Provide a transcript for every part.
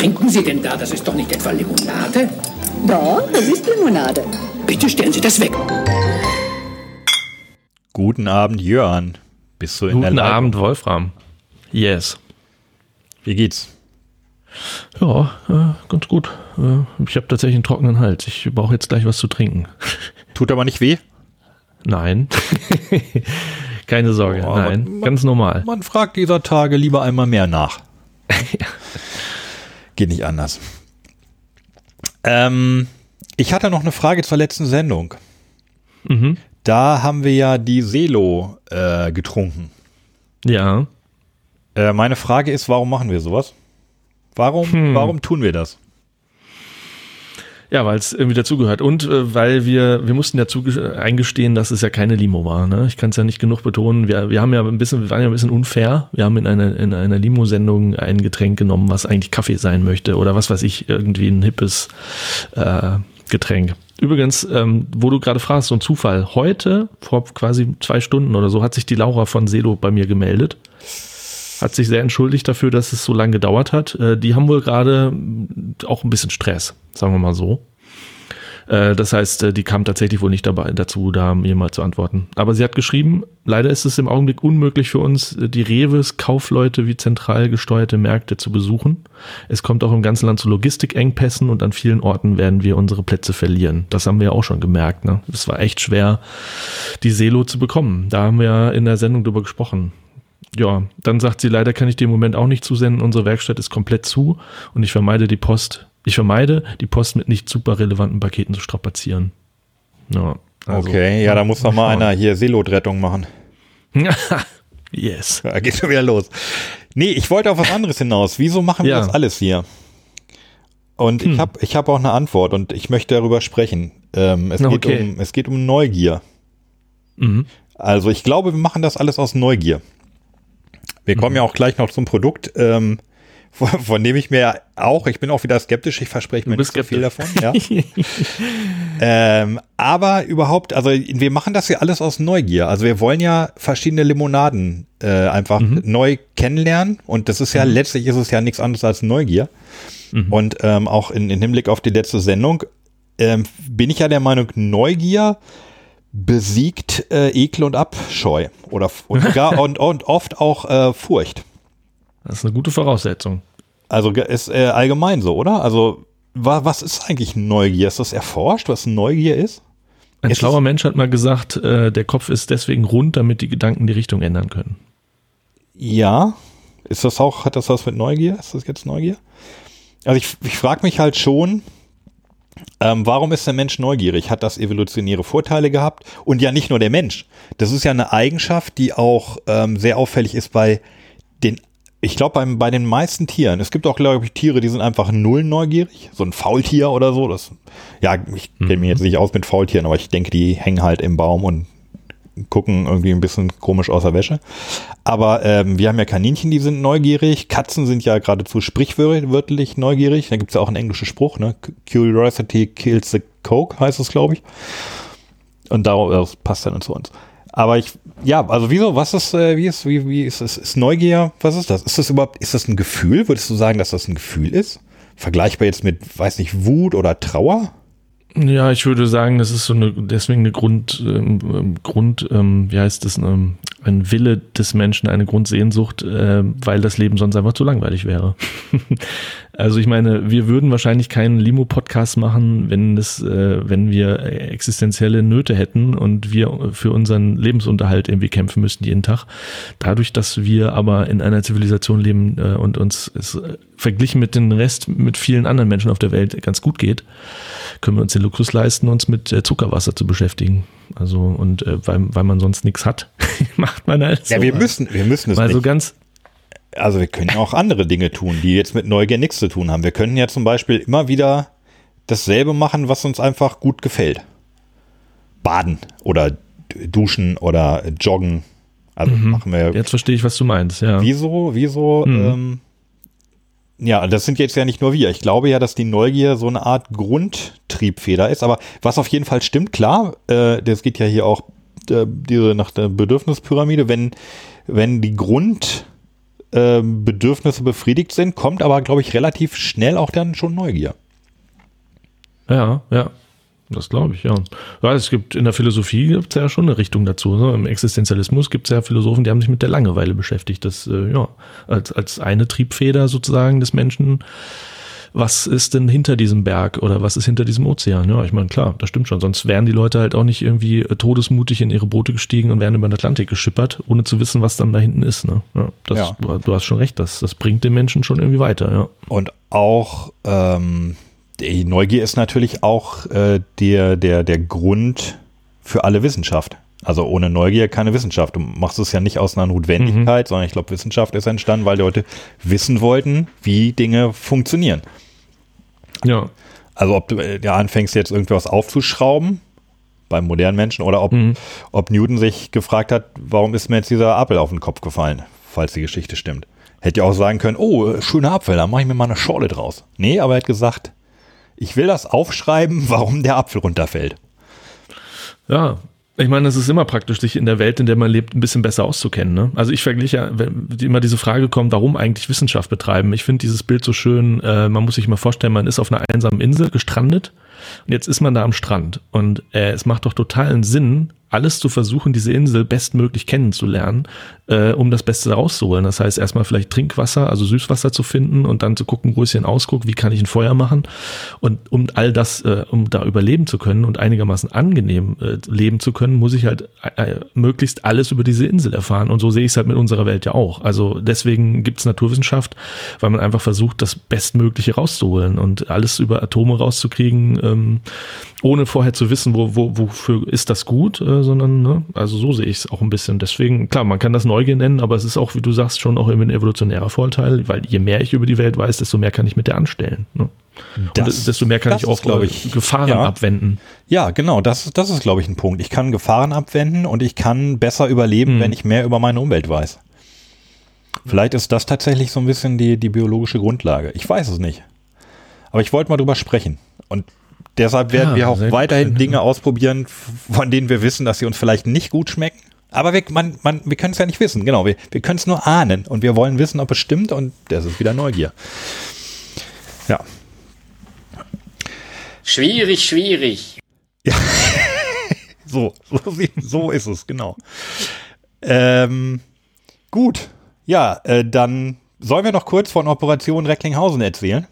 trinken Sie denn da? Das ist doch nicht etwa Limonade? Doch, das ist Limonade. Bitte stellen Sie das weg. Guten Abend, Jörn. Bist du in Guten der Leitung? Abend, Wolfram. Yes. Wie geht's? Ja, äh, ganz gut. Äh, ich habe tatsächlich einen trockenen Hals. Ich brauche jetzt gleich was zu trinken. Tut aber nicht weh? Nein. Keine Sorge. Oh, Nein, man- ganz normal. Man fragt dieser Tage lieber einmal mehr nach. Geht nicht anders. Ähm, ich hatte noch eine Frage zur letzten Sendung. Mhm. Da haben wir ja die Selo äh, getrunken. Ja. Äh, meine Frage ist, warum machen wir sowas? Warum, Hm. warum tun wir das? Ja, weil es irgendwie dazugehört. Und äh, weil wir, wir mussten ja zuge- eingestehen, dass es ja keine Limo war. Ne? Ich kann es ja nicht genug betonen. Wir, wir haben ja ein bisschen, wir waren ja ein bisschen unfair. Wir haben in einer, in einer Limo-Sendung ein Getränk genommen, was eigentlich Kaffee sein möchte oder was weiß ich, irgendwie ein hippes äh, Getränk. Übrigens, ähm, wo du gerade fragst, so ein Zufall. Heute, vor quasi zwei Stunden oder so, hat sich die Laura von Selo bei mir gemeldet. Hat sich sehr entschuldigt dafür, dass es so lange gedauert hat. Äh, die haben wohl gerade auch ein bisschen Stress, sagen wir mal so. Äh, Das heißt, äh, die kam tatsächlich wohl nicht dabei dazu, da mal zu antworten. Aber sie hat geschrieben, leider ist es im Augenblick unmöglich für uns, die Reves, Kaufleute wie zentral gesteuerte Märkte zu besuchen. Es kommt auch im ganzen Land zu Logistikengpässen und an vielen Orten werden wir unsere Plätze verlieren. Das haben wir ja auch schon gemerkt. Ne? Es war echt schwer, die Selo zu bekommen. Da haben wir ja in der Sendung drüber gesprochen. Ja, dann sagt sie, leider kann ich dir im Moment auch nicht zusenden. Unsere Werkstatt ist komplett zu und ich vermeide die Post. Ich vermeide, die Post mit nicht super relevanten Paketen zu strapazieren. Ja, also- okay, ja, da muss doch mal schauen. einer hier Selo-Rettung machen. yes. Ja, geht schon wieder los. Nee, ich wollte auf was anderes hinaus. Wieso machen wir Ja. das alles hier? Und ich habe ich hab auch eine Antwort und ich möchte darüber sprechen. Ähm, es, geht Okay. um, es geht um Neugier. Mhm. Also ich glaube, wir machen das alles aus Neugier. Wir kommen ja auch gleich noch zum Produkt, ähm, von, von dem ich mir auch, ich bin auch wieder skeptisch, ich verspreche mir nicht so viel davon. Ja. ähm, aber überhaupt, also wir machen das ja alles aus Neugier. Also wir wollen ja verschiedene Limonaden äh, einfach neu kennenlernen und das ist ja, letztlich ist es ja nichts anderes als Neugier. Und ähm, auch in, in Hinblick auf die letzte Sendung ähm, bin ich ja der Meinung, Neugier besiegt äh, Ekel und Abscheu oder und, sogar, und, und oft auch äh, Furcht. Das ist eine gute Voraussetzung. Also ist äh, allgemein so, oder? Also wa was ist eigentlich Neugier? Ist das erforscht, was Neugier ist? Ein Es schlauer Mensch hat mal gesagt, äh, der Kopf ist deswegen rund, damit die Gedanken die Richtung ändern können. Ja. Ist das auch, hat das was mit Neugier? Ist das jetzt Neugier? Also ich, ich frage mich halt schon, ähm, warum ist der Mensch neugierig? Hat das evolutionäre Vorteile gehabt? Und ja, nicht nur der Mensch. Das ist ja eine Eigenschaft, die auch ähm, sehr auffällig ist bei den, ich glaube, bei den meisten Tieren. Es gibt auch, glaube ich, Tiere, die sind einfach null neugierig. So ein Faultier oder so. Das, ja, ich kenne mich jetzt nicht aus mit Faultieren, aber ich denke, die hängen halt im Baum und gucken irgendwie ein bisschen komisch aus der Wäsche. Aber ähm, wir haben ja Kaninchen, die sind neugierig. Katzen sind ja geradezu sprichwörtlich neugierig. Da gibt es ja auch einen englischen Spruch, ne? Curiosity kills the Coke, heißt es, glaube ich. Und das passt dann zu uns. Aber ich, ja, also wieso, was ist, äh, wie ist, wie, wie ist es, ist Neugier, was ist das? Ist das überhaupt, ist das ein Gefühl? Würdest du sagen, dass das ein Gefühl ist? Vergleichbar jetzt mit, weiß nicht, Wut oder Trauer? Ja, ich würde sagen, das ist so eine, deswegen eine Grund, ähm, ähm, Grund, ähm, wie heißt das, ähm, ein Wille des Menschen, eine Grundsehnsucht, äh, weil das Leben sonst einfach zu langweilig wäre. also ich meine, wir würden wahrscheinlich keinen Limo-Podcast machen, wenn das, äh, wenn wir existenzielle Nöte hätten und wir für unseren Lebensunterhalt irgendwie kämpfen müssten jeden Tag. Dadurch, dass wir aber in einer Zivilisation leben äh, und uns es äh, verglichen mit dem Rest, mit vielen anderen Menschen auf der Welt ganz gut geht, können wir uns den Luxus leisten, uns mit äh, Zuckerwasser zu beschäftigen. Also und äh, weil, weil man sonst nichts hat, macht man halt so. Ja, wir müssen, wir müssen es Weil nicht. so ganz, Also wir können ja auch andere Dinge tun, die jetzt mit Neugier nichts zu tun haben. Wir können ja zum Beispiel immer wieder dasselbe machen, was uns einfach gut gefällt. Baden oder duschen oder joggen. Also machen wir. jetzt verstehe ich, was du meinst, ja. Wieso, wieso, ähm, ja, das sind jetzt ja nicht nur wir. Ich glaube ja, dass die Neugier so eine Art Grundtriebfeder ist. Aber was auf jeden Fall stimmt, klar, äh, das geht ja hier auch äh, diese nach der Bedürfnispyramide, wenn, wenn die Grund äh, Bedürfnisse befriedigt sind, kommt aber, glaube ich, relativ schnell auch dann schon Neugier. Ja, ja. Das glaube ich, ja. ja. Es gibt in der Philosophie gibt es ja schon eine Richtung dazu. Ne? Im Existenzialismus gibt es ja Philosophen, die haben sich mit der Langeweile beschäftigt. Das, äh, ja, als, als eine Triebfeder sozusagen des Menschen. Was ist denn hinter diesem Berg oder was ist hinter diesem Ozean? Ja, ich meine, klar, das stimmt schon. Sonst wären die Leute halt auch nicht irgendwie äh, todesmutig in ihre Boote gestiegen und wären über den Atlantik geschippert, ohne zu wissen, was dann da hinten ist. Ne? Ja, das, ja. Du, du, hast schon recht, das, das bringt den Menschen schon irgendwie weiter. Ja. Und auch ähm die Neugier ist natürlich auch äh, der, der, der Grund für alle Wissenschaft. Also ohne Neugier keine Wissenschaft. Du machst es ja nicht aus einer Notwendigkeit, mhm. sondern ich glaube, Wissenschaft ist entstanden, weil die Leute wissen wollten, wie Dinge funktionieren. Ja. Also ob du äh, ja, anfängst jetzt irgendwas aufzuschrauben beim modernen Menschen oder ob, mhm. ob Newton sich gefragt hat, warum ist mir jetzt dieser Apfel auf den Kopf gefallen, falls die Geschichte stimmt. Hätte ja auch sagen können, oh, schöner Apfel, da mache ich mir mal eine Schorle draus. Nee, aber er hat gesagt, ich will das aufschreiben, warum der Apfel runterfällt. Ja, ich meine, es ist immer praktisch, sich in der Welt, in der man lebt, ein bisschen besser auszukennen. Ne? Also ich vergleiche, wenn immer diese Frage kommt, warum eigentlich Wissenschaft betreiben. Ich finde dieses Bild so schön. Äh, man muss sich mal vorstellen, man ist auf einer einsamen Insel gestrandet und jetzt ist man da am Strand und äh, es macht doch totalen Sinn, alles zu versuchen, diese Insel bestmöglich kennenzulernen, äh, um das Beste rauszuholen. Das heißt, erstmal vielleicht Trinkwasser, also Süßwasser zu finden und dann zu gucken, wo ist hier ein Ausguck, wie kann ich ein Feuer machen. Und um all das, äh, um da überleben zu können und einigermaßen angenehm äh, leben zu können, muss ich halt äh, möglichst alles über diese Insel erfahren. Und so sehe ich es halt mit unserer Welt ja auch. Also deswegen gibt es Naturwissenschaft, weil man einfach versucht, das Bestmögliche rauszuholen und alles über Atome rauszukriegen, ähm, ohne vorher zu wissen, wo, wo, wofür ist das gut, äh, sondern, ne, also so sehe ich es auch ein bisschen. Deswegen, klar, man kann das Neugier nennen, aber es ist auch, wie du sagst, schon auch immer ein evolutionärer Vorteil, weil je mehr ich über die Welt weiß, desto mehr kann ich mit der anstellen. Ne? Das, Und desto mehr kann ich auch, glaube ich, Gefahren ja. abwenden. Ja, genau, das, das ist, glaube ich, ein Punkt. Ich kann Gefahren abwenden und ich kann besser überleben, mhm. wenn ich mehr über meine Umwelt weiß. Vielleicht ist das tatsächlich so ein bisschen die, die biologische Grundlage. Ich weiß es nicht. Aber ich wollte mal drüber sprechen. Und Deshalb werden ja, wir auch weiterhin Dinge ausprobieren, von denen wir wissen, dass sie uns vielleicht nicht gut schmecken. Aber wir, man, man, wir können es ja nicht wissen, genau. Wir, wir können es nur ahnen und wir wollen wissen, ob es stimmt und das ist wieder Neugier. Ja. Schwierig, schwierig. Ja. so, so, so ist es, genau. Ähm, gut. Ja, äh, dann sollen wir noch kurz von Operation Recklinghausen erzählen?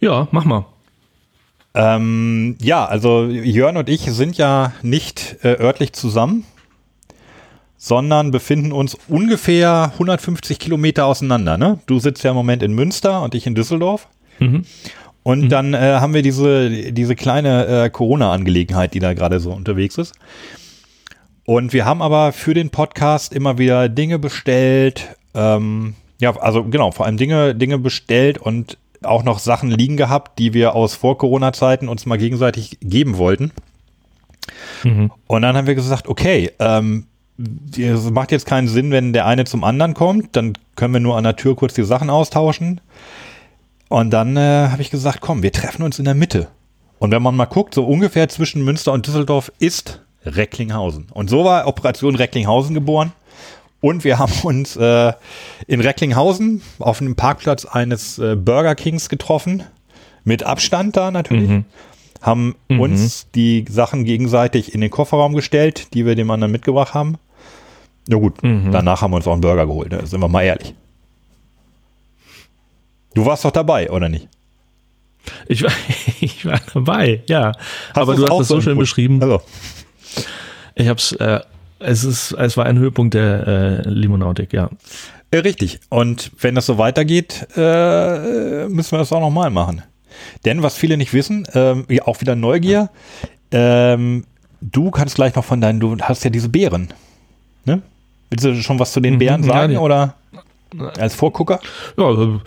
Ja, mach mal. Ähm, ja, also Jörn und ich sind ja nicht äh, örtlich zusammen, sondern befinden uns ungefähr 150 Kilometer auseinander. Ne? Du sitzt ja im Moment in Münster und ich in Düsseldorf. Mhm. Und mhm. dann äh, haben wir diese, diese kleine äh, Corona-Angelegenheit, die da gerade so unterwegs ist. Und wir haben aber für den Podcast immer wieder Dinge bestellt. Ähm, ja, also genau, vor allem Dinge, Dinge bestellt und auch noch Sachen liegen gehabt, die wir aus Vor-Corona-Zeiten uns mal gegenseitig geben wollten. Mhm. Und dann haben wir gesagt, okay, ähm, es macht jetzt keinen Sinn, wenn der eine zum anderen kommt, dann können wir nur an der Tür kurz die Sachen austauschen. Und dann äh, habe ich gesagt, komm, wir treffen uns in der Mitte. Und wenn man mal guckt, so ungefähr zwischen Münster und Düsseldorf ist Recklinghausen. Und so war Operation Recklinghausen geboren. Und wir haben uns äh, in Recklinghausen auf einem Parkplatz eines äh, Burger Kings getroffen. Mit Abstand da natürlich. Mhm. Haben mhm. uns die Sachen gegenseitig in den Kofferraum gestellt, die wir dem anderen mitgebracht haben. Na gut, mhm. danach haben wir uns auch einen Burger geholt, ne? sind wir mal ehrlich. Du warst doch dabei, oder nicht? Ich war, ich war dabei, ja. Hast Aber du hast das so schön beschrieben. Also. Ich habe es äh, es, ist, es war ein Höhepunkt der äh, Limonautik, ja. Äh, richtig. Und wenn das so weitergeht, äh, müssen wir das auch nochmal machen. Denn was viele nicht wissen, ähm, auch wieder Neugier, ähm, du kannst gleich noch von deinen, du hast ja diese Beeren. Ne? Willst du schon was zu den mhm, Beeren sagen? Ja, oder? Als Vorgucker? Ja, äh,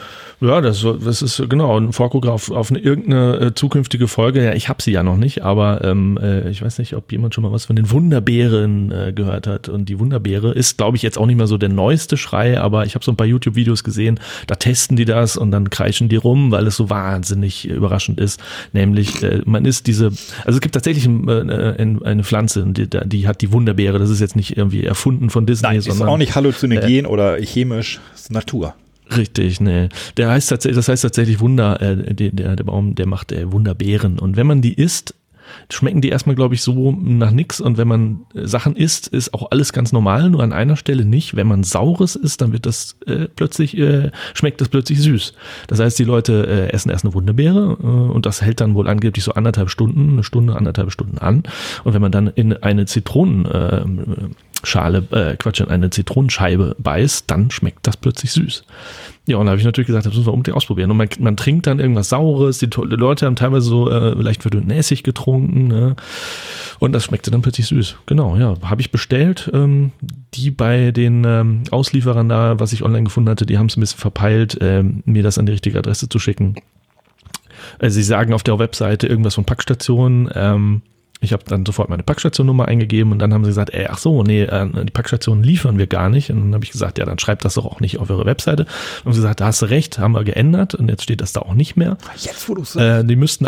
ja, das, das ist genau ein Vorgucker auf, auf eine, irgendeine äh, zukünftige Folge. Ja, ich habe sie ja noch nicht, aber ähm, äh, ich weiß nicht, ob jemand schon mal was von den Wunderbeeren äh, gehört hat. Und die Wunderbeere ist, glaube ich, jetzt auch nicht mehr so der neueste Schrei, aber ich habe so ein paar YouTube-Videos gesehen, da testen die das und dann kreischen die rum, weil es so wahnsinnig überraschend ist. Nämlich, äh, man ist diese, also es gibt tatsächlich äh, eine Pflanze, die, die hat die Wunderbeere. Das ist jetzt nicht irgendwie erfunden von Disney, Nein, sondern ist auch nicht halluzinogen äh, oder chemisch, ist Natur. Richtig, ne. Der heißt tatsächlich, das heißt tatsächlich Wunder, äh, der, der Baum, der macht äh, Wunderbeeren. Und wenn man die isst, schmecken die erstmal, glaube ich, so nach nix. Und wenn man äh, Sachen isst, ist auch alles ganz normal, nur an einer Stelle nicht. Wenn man Saures isst, dann wird das äh, plötzlich, äh, schmeckt das plötzlich süß. Das heißt, die Leute äh, essen erst eine Wunderbeere äh, und das hält dann wohl angeblich so anderthalb Stunden, eine Stunde, anderthalb Stunden an. Und wenn man dann in eine Zitronen, äh, Schale, äh, Quatsch, in eine Zitronenscheibe beißt, dann schmeckt das plötzlich süß. Ja, und da habe ich natürlich gesagt, das müssen wir unbedingt ausprobieren. Und man, man trinkt dann irgendwas Saures, die, die Leute haben teilweise so äh, leicht verdünnten Essig getrunken, ne? Und das schmeckte dann plötzlich süß. Genau, ja. Habe ich bestellt. Ähm, die bei den ähm, Auslieferern da, was ich online gefunden hatte, die haben es ein bisschen verpeilt, ähm, mir das an die richtige Adresse zu schicken. Äh, sie sagen auf der Webseite irgendwas von Packstationen. Ähm, ich habe dann sofort meine Packstationnummer eingegeben und dann haben sie gesagt, ey, ach so, nee, äh, die Packstationen liefern wir gar nicht. Und dann habe ich gesagt, ja, dann schreibt das doch auch nicht auf eure Webseite. Und sie gesagt, da hast du recht, haben wir geändert und jetzt steht das da auch nicht mehr. Jetzt, wo du sagst. Äh, die müssten.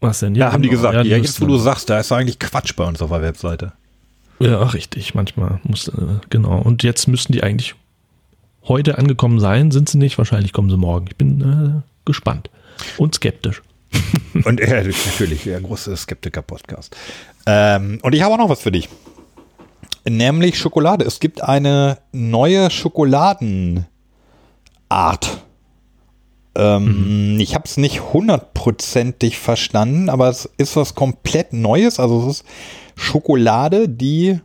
Was denn? Ja, ja haben die genau. gesagt. Ja, die ja jetzt, wo du sagst, da ist eigentlich Quatsch bei uns auf der Webseite. Ja, richtig. Manchmal muss, äh, genau. Und jetzt müssten die eigentlich heute angekommen sein. Sind sie nicht? Wahrscheinlich kommen sie morgen. Ich bin äh, gespannt und skeptisch. Und er ist natürlich der große Skeptiker-Podcast. Ähm, und ich habe auch noch was für dich. Nämlich Schokolade. Es gibt eine neue Schokoladenart. Ähm, mhm. Ich habe es nicht hundertprozentig verstanden, aber es ist was komplett Neues. Also es ist Schokolade, die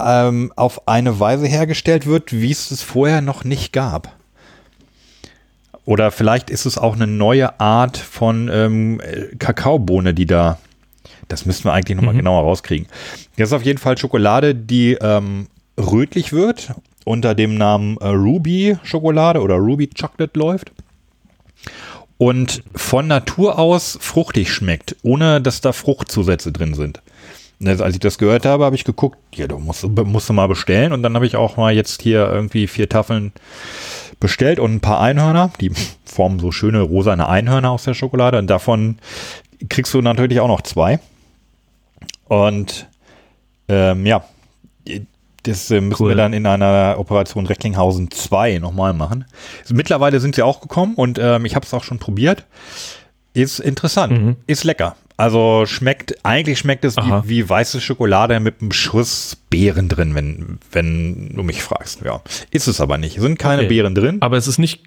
ähm, auf eine Weise hergestellt wird, wie es es vorher noch nicht gab. Oder vielleicht ist es auch eine neue Art von ähm, Kakaobohne, die da. Das müssen wir eigentlich nochmal mhm. genauer rauskriegen. Das ist auf jeden Fall Schokolade, die ähm, rötlich wird, unter dem Namen äh, Ruby Schokolade oder Ruby Chocolate läuft. Und von Natur aus fruchtig schmeckt, ohne dass da Fruchtzusätze drin sind. Also, als ich das gehört habe, habe ich geguckt, ja, du musst, musst du mal bestellen. Und dann habe ich auch mal jetzt hier irgendwie vier Tafeln bestellt und ein paar Einhörner. Die formen so schöne rosane Einhörner aus der Schokolade. Und davon kriegst du natürlich auch noch zwei. Und ähm, ja, das äh, müssen cool. wir dann in einer Operation Recklinghausen 2 nochmal machen. Mittlerweile sind sie auch gekommen und ähm, ich habe es auch schon probiert. Ist interessant, mhm. ist lecker. Also schmeckt, eigentlich schmeckt es wie, wie, weiße Schokolade mit einem Schuss Beeren drin, wenn, wenn du mich fragst. Ja, ist es aber nicht. Es sind keine okay. Beeren drin. Aber es ist nicht,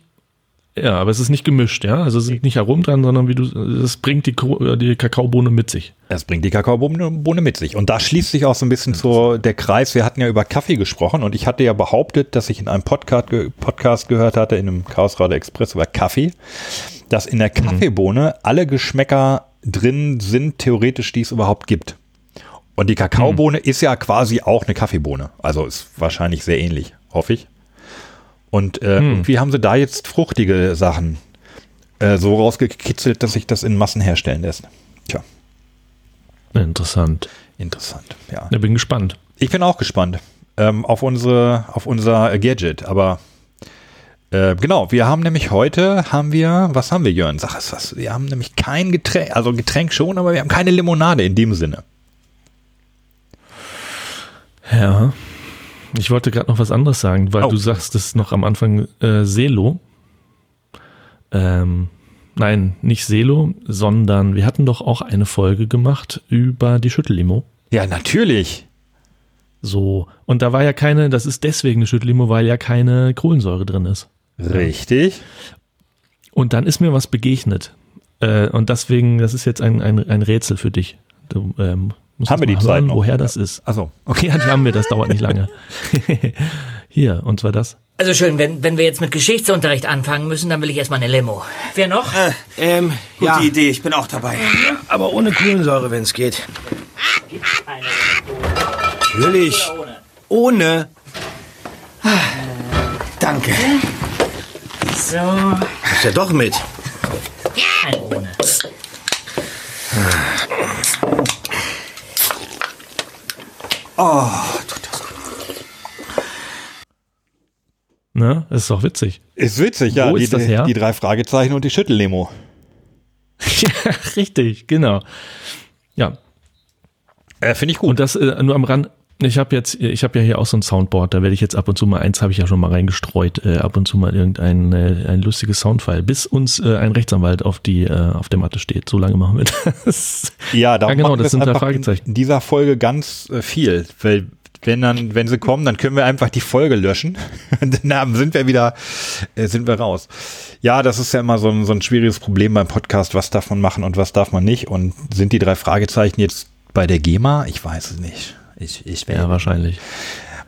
ja, aber es ist nicht gemischt, ja. Also es ist nicht herum dran, sondern wie du, es bringt die, die Kakaobohne mit sich. Es bringt die Kakaobohne mit sich. Und da schließt sich auch so ein bisschen so der Kreis. Wir hatten ja über Kaffee gesprochen und ich hatte ja behauptet, dass ich in einem Podcast, Podcast gehört hatte, in einem Chaos Radio Express über Kaffee, dass in der mhm. Kaffeebohne alle Geschmäcker drin sind, theoretisch, die es überhaupt gibt. Und die Kakaobohne hm. ist ja quasi auch eine Kaffeebohne. Also ist wahrscheinlich sehr ähnlich, hoffe ich. Und äh, hm. irgendwie haben sie da jetzt fruchtige Sachen äh, so rausgekitzelt, dass sich das in Massen herstellen lässt. Tja. Interessant. Interessant, ja. Ich bin gespannt. Ich bin auch gespannt ähm, auf, unsere, auf unser Gadget, aber äh, genau, wir haben nämlich heute, haben wir, was haben wir, Jörn? Sag es was. Wir haben nämlich kein Getränk, also Getränk schon, aber wir haben keine Limonade in dem Sinne. Ja. Ich wollte gerade noch was anderes sagen, weil oh. du sagst es noch am Anfang äh, Selo. Ähm, nein, nicht Selo, sondern wir hatten doch auch eine Folge gemacht über die Schüttellimo. Ja, natürlich. So, und da war ja keine, das ist deswegen eine Schüttellimo, weil ja keine Kohlensäure drin ist. Richtig. Und dann ist mir was begegnet. Äh, und deswegen, das ist jetzt ein, ein, ein Rätsel für dich. Du, ähm, haben wir die hören, Zeit noch? woher das ist. Achso. Okay, ja, die haben wir, das dauert nicht lange. Hier, und zwar das. Also schön, wenn, wenn wir jetzt mit Geschichtsunterricht anfangen müssen, dann will ich erstmal eine Limo. Wer noch? Äh, ähm, gute ja. Idee, ich bin auch dabei. Aber ohne Kohlensäure, wenn es geht. Gibt's Natürlich. Ohne. ohne. Danke. So, Ist ja doch mit. ohne. Oh, Ne? Das ist doch witzig. Ist witzig, ja. Wo die, ist das her? die drei Fragezeichen und die Schüttellemo. ja, richtig, genau. Ja, Äh, Finde ich gut. und das äh, nur am Rand. Ich habe jetzt, ich habe ja hier auch so ein Soundboard, da werde ich jetzt ab und zu mal, eins habe ich ja schon mal reingestreut, äh, ab und zu mal irgendein äh, ein lustiges Soundfile, bis uns äh, ein Rechtsanwalt auf die äh, auf der Matte steht. So lange machen wir das. Ja, darum Ja, genau, das sind einfach Fragezeichen. In dieser Folge ganz äh, viel, weil wenn dann, wenn sie kommen, dann können wir einfach die Folge löschen. Dann sind wir wieder, äh, sind wir raus. Ja, das ist ja immer so ein, so ein schwieriges Problem beim Podcast. Was darf man machen und was darf man nicht? Und sind die drei Fragezeichen jetzt bei der GEMA? Ich weiß es nicht. Ich, ich, Ja, wahrscheinlich.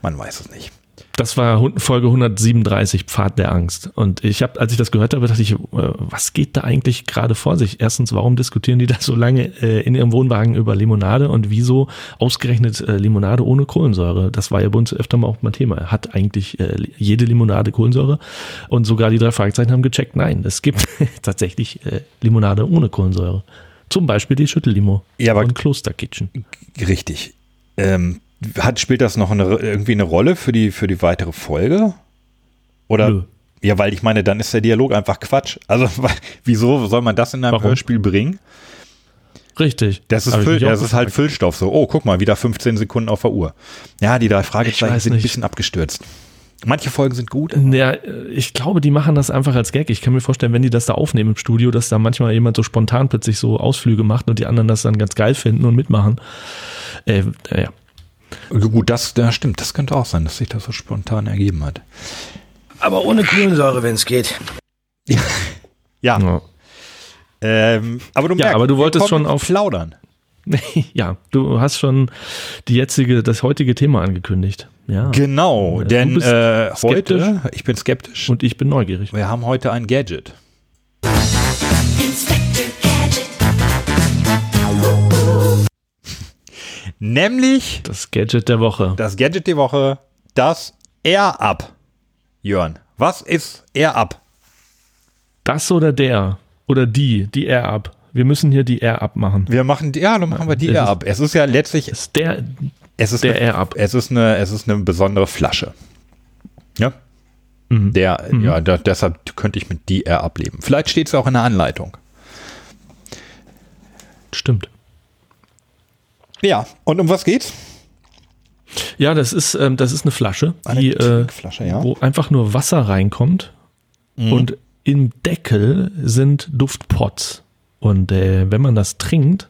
man weiß es nicht. Das war Folge 137, Pfad der Angst. Und ich habe, als ich das gehört habe, dachte ich, äh, was geht da eigentlich gerade vor sich? Erstens, warum diskutieren die da so lange äh, in ihrem Wohnwagen über Limonade und wieso ausgerechnet äh, Limonade ohne Kohlensäure? Das war ja bei uns öfter mal auch mal Thema. Hat eigentlich äh, jede Limonade Kohlensäure? Und sogar die drei Fragezeichen haben gecheckt, nein, es gibt tatsächlich Limonade ohne Kohlensäure. Zum Beispiel die Schüttellimo Ja, aber- von Kloster Kitchen. Richtig. Ähm, hat, spielt das noch eine, irgendwie eine Rolle für die, für die weitere Folge? Oder? Nö. Ja, weil ich meine, dann ist der Dialog einfach Quatsch. Also, wieso soll man das in einem Warum? Hörspiel bringen? Richtig. Das ist, Füll, das ist halt. Füllstoff. So, oh, guck mal, wieder 15 Sekunden auf der Uhr. Ja, die drei Fragezeichen sind ein bisschen abgestürzt. Manche Folgen sind gut. Ja, ich glaube, die machen das einfach als Gag. Ich kann mir vorstellen, wenn die das da aufnehmen im Studio, dass da manchmal jemand so spontan plötzlich so Ausflüge macht und die anderen das dann ganz geil finden und mitmachen. Äh, äh, ja. Gut, das, das stimmt. Das könnte auch sein, dass sich das so spontan ergeben hat. aber ohne Kohlensäure, wenn es geht. Ja. Ja. Ähm, aber du Ja, merkst, aber du wolltest schon auf- Plaudern. ja, du hast schon die jetzige, das heutige Thema angekündigt. Ja. Genau, denn äh, heute, ich bin skeptisch. Und ich bin neugierig. Wir haben heute ein Gadget. Nämlich Das Gadget der Woche. das Gadget die Woche, das Air-Up. Jörn, was ist Air-Up? Das oder der? Oder die, die Air Up. Wir müssen hier die Air Up machen. Wir machen, die- ja, dann machen wir die Es ist- Air-Up. Es ist ja letztlich, ist der, es ist, der eine, Air Up. es ist eine, es ist eine besondere Flasche. Ja. Mhm. Der, ja, da, deshalb könnte ich mit die Air-Up leben. Vielleicht steht es auch in der Anleitung. Stimmt. Ja, und um was geht's? Ja, das ist, ähm, das ist eine Flasche, Eine die, äh, ja. wo einfach nur Wasser reinkommt und im Deckel sind Duftpots. Und äh, wenn man das trinkt,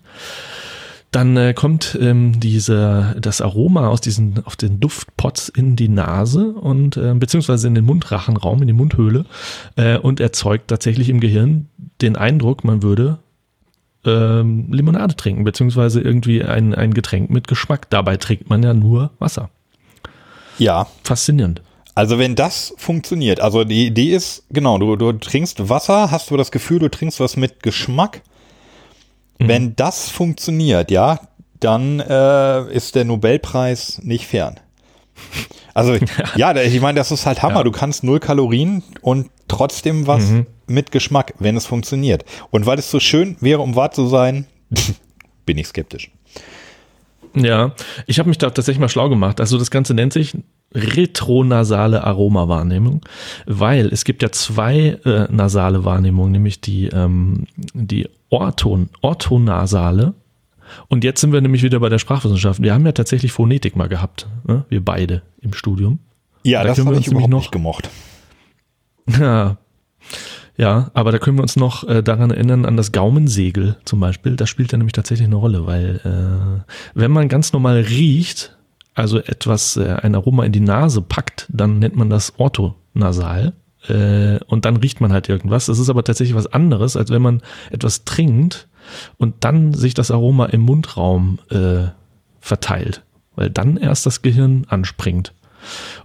dann äh, kommt ähm, diese, das Aroma aus diesen, auf den Duftpots in die Nase und äh, beziehungsweise in den Mundrachenraum, in die Mundhöhle äh, und erzeugt tatsächlich im Gehirn den Eindruck, man würde ähm, Limonade trinken, beziehungsweise irgendwie ein, ein Getränk mit Geschmack. Dabei trinkt man ja nur Wasser. Ja, Faszinierend. Also wenn das funktioniert, also die Idee ist, genau, du, du trinkst Wasser, hast du das Gefühl, du trinkst was mit Geschmack. Wenn das funktioniert, ja, dann äh, ist der Nobelpreis nicht fern. Also ja, ich meine, das ist halt Hammer. Ja. Du kannst null Kalorien und trotzdem was mit Geschmack, wenn es funktioniert. Und weil es so schön wäre, um wahr zu sein, bin ich skeptisch. Ja, ich habe mich da tatsächlich mal schlau gemacht. Also das Ganze nennt sich retronasale Aromawahrnehmung, weil es gibt ja zwei äh, nasale Wahrnehmungen, nämlich die, ähm, die Orton, orthonasale. Und jetzt sind wir nämlich wieder bei der Sprachwissenschaft. Wir haben ja tatsächlich Phonetik mal gehabt, ne? wir beide im Studium. Ja, Da das habe uns ich nämlich überhaupt noch- nicht gemocht. Ja. Ja, aber da können wir uns noch äh, daran erinnern, an das Gaumensegel zum Beispiel. Das spielt ja nämlich tatsächlich eine Rolle, weil äh, wenn man ganz normal riecht, also etwas, äh, ein Aroma in die Nase packt, dann nennt man das orthonasal. Äh, und dann riecht man halt irgendwas. Das ist aber tatsächlich was anderes, als wenn man etwas trinkt und dann sich das Aroma im Mundraum äh, verteilt. Weil dann erst das Gehirn anspringt.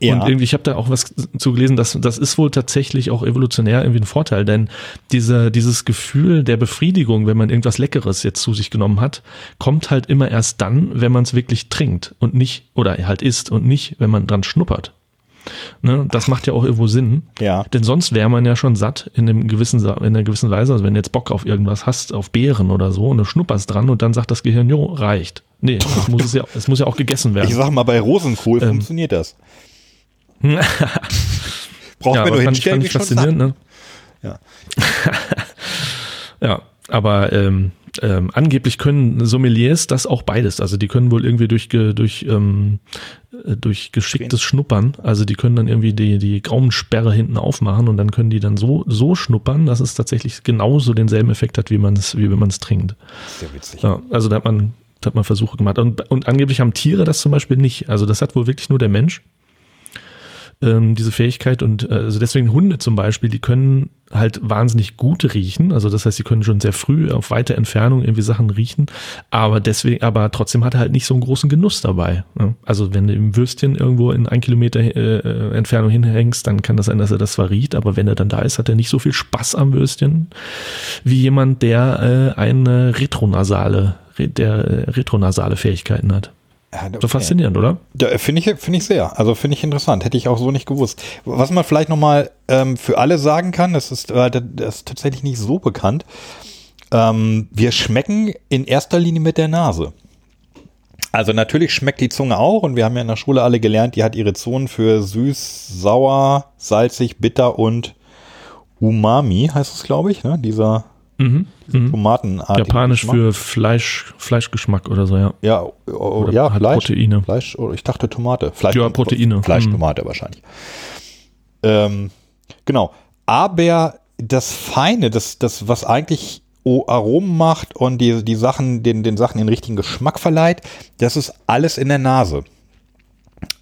Ja. Und irgendwie, ich habe da auch was zu gelesen, dass das ist wohl tatsächlich auch evolutionär irgendwie ein Vorteil, denn diese, dieses Gefühl der Befriedigung, wenn man irgendwas Leckeres jetzt zu sich genommen hat, kommt halt immer erst dann, wenn man es wirklich trinkt und nicht, oder halt isst und nicht, wenn man dran schnuppert. Ne, das macht ja auch irgendwo Sinn. Ja. Denn sonst wäre man ja schon satt in einem gewissen, in einer gewissen Weise. Also wenn du jetzt Bock auf irgendwas hast, auf Beeren oder so, und du schnupperst dran und dann sagt das Gehirn, jo, reicht. Nee, es muss, es ja, es muss ja auch gegessen werden. Ich sag mal, bei Rosenkohl Ähm. funktioniert das. Braucht ja, man nur aber fand ich, hinstellen, fand ich faszinierend, ne? Ja. ja, aber ähm, ähm, angeblich können Sommeliers das auch beides. Also die können wohl irgendwie durch, durch, ähm, äh, durch geschicktes Schnuppern, also die können dann irgendwie die, die Gaumensperre hinten aufmachen und dann können die dann so, so schnuppern, dass es tatsächlich genauso denselben Effekt hat, wie man es, wie wenn man es trinkt. Sehr witzig. Ja, also da hat man, da hat man Versuche gemacht. Und, und angeblich haben Tiere das zum Beispiel nicht. Also das hat wohl wirklich nur der Mensch. Ähm, diese Fähigkeit und äh, also deswegen Hunde zum Beispiel, die können halt wahnsinnig gut riechen. Also das heißt, sie können schon sehr früh auf weite Entfernung irgendwie Sachen riechen, aber deswegen, aber trotzdem hat er halt nicht so einen großen Genuss dabei. Ne? Also wenn du im Würstchen irgendwo in ein Kilometer äh, äh, Entfernung hinhängst, dann kann das sein, dass er das zwar riecht, aber wenn er dann da ist, hat er nicht so viel Spaß am Würstchen wie jemand, der äh, eine retronasale, re- der äh, retronasale Fähigkeiten hat. So faszinierend, oder? Ja, finde ich, finde ich sehr. Also finde ich interessant. Hätte ich auch so nicht gewusst. Was man vielleicht nochmal ähm, für alle sagen kann, das ist, äh, das ist tatsächlich nicht so bekannt. Ähm, wir schmecken in erster Linie mit der Nase. Also natürlich schmeckt die Zunge auch und wir haben ja in der Schule alle gelernt, die hat ihre Zonen für süß, sauer, salzig, bitter und Umami heißt es, glaube ich, ne? Dieser Mhm. Mhm. Tomatenartige Japanisch Geschmack. für Fleisch, Fleischgeschmack oder so, ja. Ja, oh, Oder ja, halt Fleisch. Proteine. Fleisch, oder ich dachte Tomate. Fleisch, Ja, Proteine. Fleisch, Mhm. Tomate wahrscheinlich. Ähm, genau. Aber das Feine, das, das, was eigentlich Aromen macht und die, die Sachen, den, den Sachen den richtigen Geschmack verleiht, das ist alles in der Nase.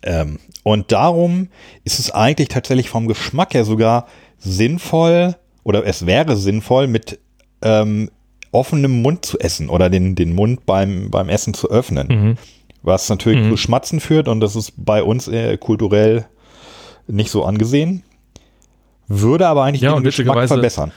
Ähm, und darum ist es eigentlich tatsächlich vom Geschmack her sogar sinnvoll oder es wäre sinnvoll, mit ähm, offenem Mund zu essen oder den, den Mund beim, beim Essen zu öffnen. Mhm. Was natürlich zu Schmatzen führt und das ist bei uns äh, kulturell nicht so angesehen. Würde aber eigentlich Ja, den Geschmack verbessern.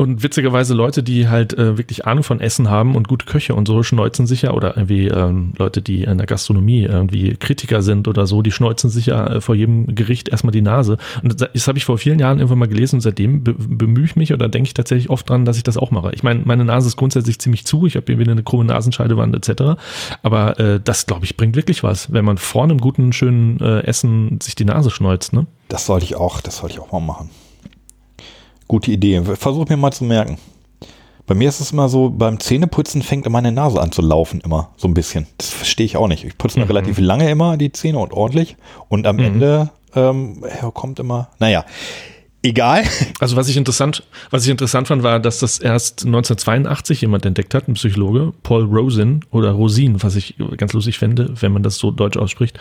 Und witzigerweise Leute, die halt äh, wirklich Ahnung von Essen haben und gute Köche und so, schneuzen sich ja, oder irgendwie ähm, Leute, die in der Gastronomie irgendwie Kritiker sind oder so, die schneuzen sich ja äh, vor jedem Gericht erstmal die Nase. Und das, das habe ich vor vielen Jahren irgendwann mal gelesen und seitdem be bemühe ich mich oder denke ich tatsächlich oft dran, dass ich das auch mache. Ich meine, meine Nase ist grundsätzlich ziemlich zu, ich habe irgendwie eine krumme Nasenscheidewand etc. Aber äh, das, glaube ich, bringt wirklich was, wenn man vor einem guten, schönen äh, Essen sich die Nase schneuzt, ne? Das sollte ich auch, das sollte ich auch mal machen. Gute Idee. Versuch mir mal zu merken. Bei mir ist es immer so, beim Zähneputzen fängt meine Nase an zu laufen immer, so ein bisschen. Das verstehe ich auch nicht. Ich putze mir Mhm. relativ lange immer die Zähne und ordentlich. Und am Ende ähm, kommt immer, naja, egal. Also was ich interessant, was ich interessant fand, war, dass das erst 1982 jemand entdeckt hat, ein Psychologe, Paul Rosin oder Rosin, was ich ganz lustig fände, wenn man das so deutsch ausspricht,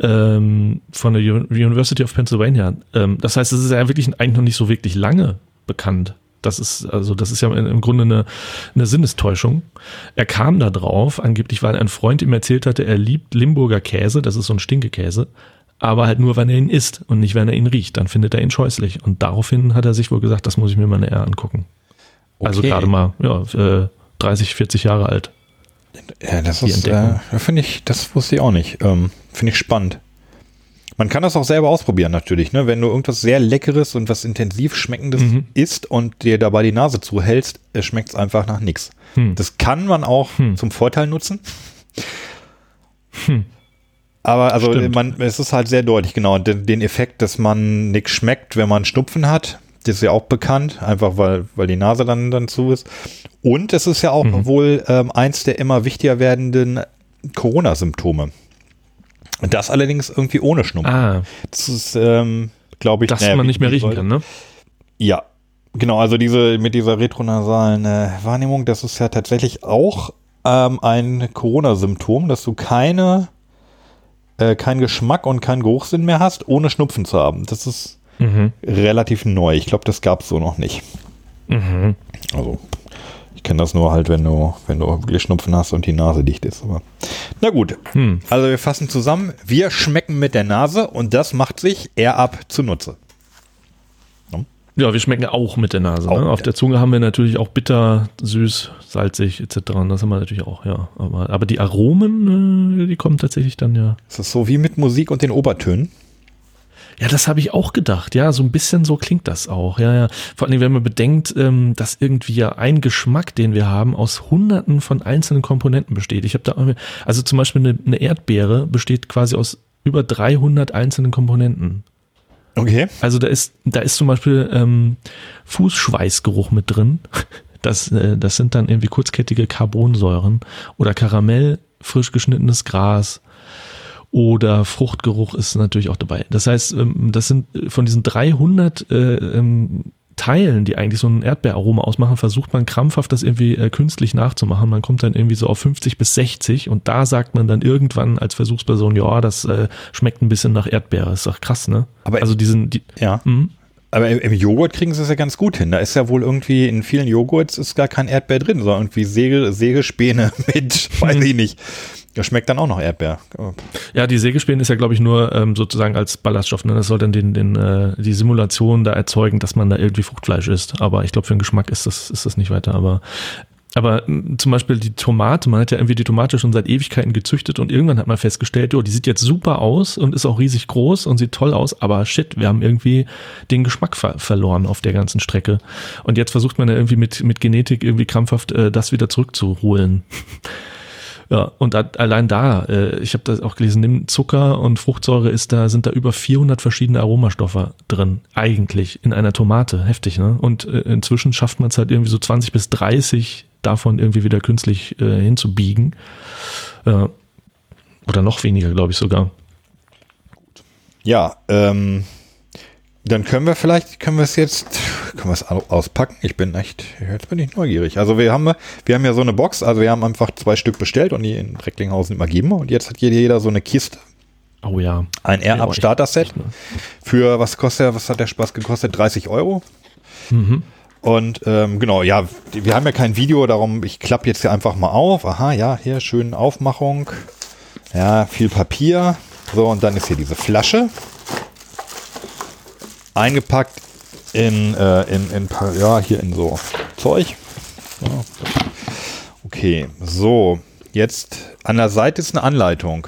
ähm, von der University of Pennsylvania. Ähm, das heißt, es ist ja wirklich eigentlich noch nicht so wirklich lange bekannt. Das ist, also, das ist ja im Grunde eine, eine Sinnestäuschung. Er kam da drauf, angeblich, weil ein Freund ihm erzählt hatte, er liebt Limburger Käse, das ist so ein Stinkekäse, aber halt nur, wenn er ihn isst und nicht, wenn er ihn riecht. Dann findet er ihn scheußlich. Und daraufhin hat er sich wohl gesagt, das muss ich mir mal näher angucken. Also Okay. gerade mal, ja, äh, 30, 40 Jahre alt. Ja, das ist, äh, finde ich, das wusste ich auch nicht. Ähm, finde ich spannend. Man kann das auch selber ausprobieren natürlich, ne? Wenn du irgendwas sehr Leckeres und was intensiv Schmeckendes Mhm. isst und dir dabei die Nase zuhältst, schmeckt es einfach nach nichts. Hm. Das kann man auch Hm. zum Vorteil nutzen. Aber also Stimmt. man, es ist halt sehr deutlich, genau. Den, den Effekt, dass man nichts schmeckt, wenn man Schnupfen hat, das ist ja auch bekannt, einfach weil, weil die Nase dann, dann zu ist. Und es ist ja auch Mhm. wohl ähm, eins der immer wichtiger werdenden Corona-Symptome. Das allerdings irgendwie ohne Schnupfen. Ah, Das ist, ähm, glaube ich, dass naja, man nicht mehr riechen soll- kann, ne? ja, genau. Also diese mit dieser retronasalen äh, Wahrnehmung, das ist ja tatsächlich auch ähm, ein Corona-Symptom, dass du keine äh, keinen Geschmack und keinen Geruchssinn mehr hast, ohne Schnupfen zu haben. Das ist Mhm. relativ neu. Ich glaube, das gab es so noch nicht. Mhm. Also ich kenne das nur halt, wenn du wenn du wirklich Schnupfen hast und die Nase dicht ist. Aber na gut. Hm. Also wir fassen zusammen. Wir schmecken mit der Nase und das macht sich eher ab zunutze. Ja, wir schmecken auch mit der Nase. Ne? Auf der- Zunge haben wir natürlich auch bitter, süß, salzig etc. Und das haben wir natürlich auch, ja. Aber, aber die Aromen, äh, die kommen tatsächlich dann ja. Ist so wie mit Musik und den Obertönen. Ja, das habe ich auch gedacht. Ja, so ein bisschen so klingt das auch. Ja, ja. Vor allem, wenn man bedenkt, ähm, dass irgendwie ja ein Geschmack, den wir haben, aus Hunderten von einzelnen Komponenten besteht. Ich habe da, also zum Beispiel eine, eine Erdbeere besteht quasi aus über 300 einzelnen Komponenten. Okay. Also da ist, da ist zum Beispiel ähm, Fußschweißgeruch mit drin. Das, äh, das sind dann irgendwie kurzkettige Carbonsäuren oder Karamell, frisch geschnittenes Gras oder Fruchtgeruch ist natürlich auch dabei. Das heißt, ähm, das sind von diesen 300 äh, ähm, Teilen, die eigentlich so ein Erdbeeraroma ausmachen, versucht man krampfhaft das irgendwie äh, künstlich nachzumachen. Man kommt dann irgendwie so auf 50 bis 60 und da sagt man dann irgendwann als Versuchsperson, ja, das äh, schmeckt ein bisschen nach Erdbeere. Ist doch krass, ne? Aber also diesen, die, ja. Mh. Aber im, im, Joghurt kriegen sie es ja ganz gut hin. Da ist ja wohl irgendwie in vielen Joghurts ist gar kein Erdbeer drin, sondern irgendwie Säge, Sägespäne mit, weiß ich nicht. Das schmeckt dann auch noch Erdbeer. Ja, die Sägespäne ist ja, glaube ich, nur ähm, sozusagen als Ballaststoff. Ne? Das soll dann den, den, äh, die Simulation da erzeugen, dass man da irgendwie Fruchtfleisch isst. Aber ich glaube, für den Geschmack ist das, ist das nicht weiter. Aber aber zum Beispiel die Tomate, man hat ja irgendwie die Tomate schon seit Ewigkeiten gezüchtet und irgendwann hat man festgestellt, oh, die sieht jetzt super aus und ist auch riesig groß und sieht toll aus, aber shit, wir haben irgendwie den Geschmack ver verloren auf der ganzen Strecke. Und jetzt versucht man ja irgendwie mit, mit Genetik irgendwie krampfhaft äh, das wieder zurückzuholen. Ja, und allein da, äh, ich habe das auch gelesen, nimm Zucker und Fruchtsäure ist da, sind da über 400 verschiedene Aromastoffe drin, eigentlich in einer Tomate. Heftig, ne? Und äh, inzwischen schafft man es halt irgendwie so 20 bis 30 davon irgendwie wieder künstlich äh, hinzubiegen. Äh, oder noch weniger, glaube ich sogar. Ja, ähm, dann können wir vielleicht, können wir es jetzt, können wir es auspacken? Ich bin echt, jetzt bin ich neugierig. Also wir haben, wir haben ja so eine Box, also wir haben einfach zwei Stück bestellt und die in Recklinghausen immer geben und jetzt hat jeder so eine Kiste. Oh ja. Ein Air-Up Starter Set. Ne? Für was kostet, was hat der Spaß gekostet? 30 Euro. Mhm. Und ähm, genau, ja, wir haben ja kein Video, darum ich klappe jetzt hier einfach mal auf. Aha, ja, hier schön Aufmachung. Ja, viel Papier. So, und dann ist hier diese Flasche eingepackt in, äh, in, in, ja, hier in so Zeug. Ja. Okay, so, jetzt an der Seite ist eine Anleitung.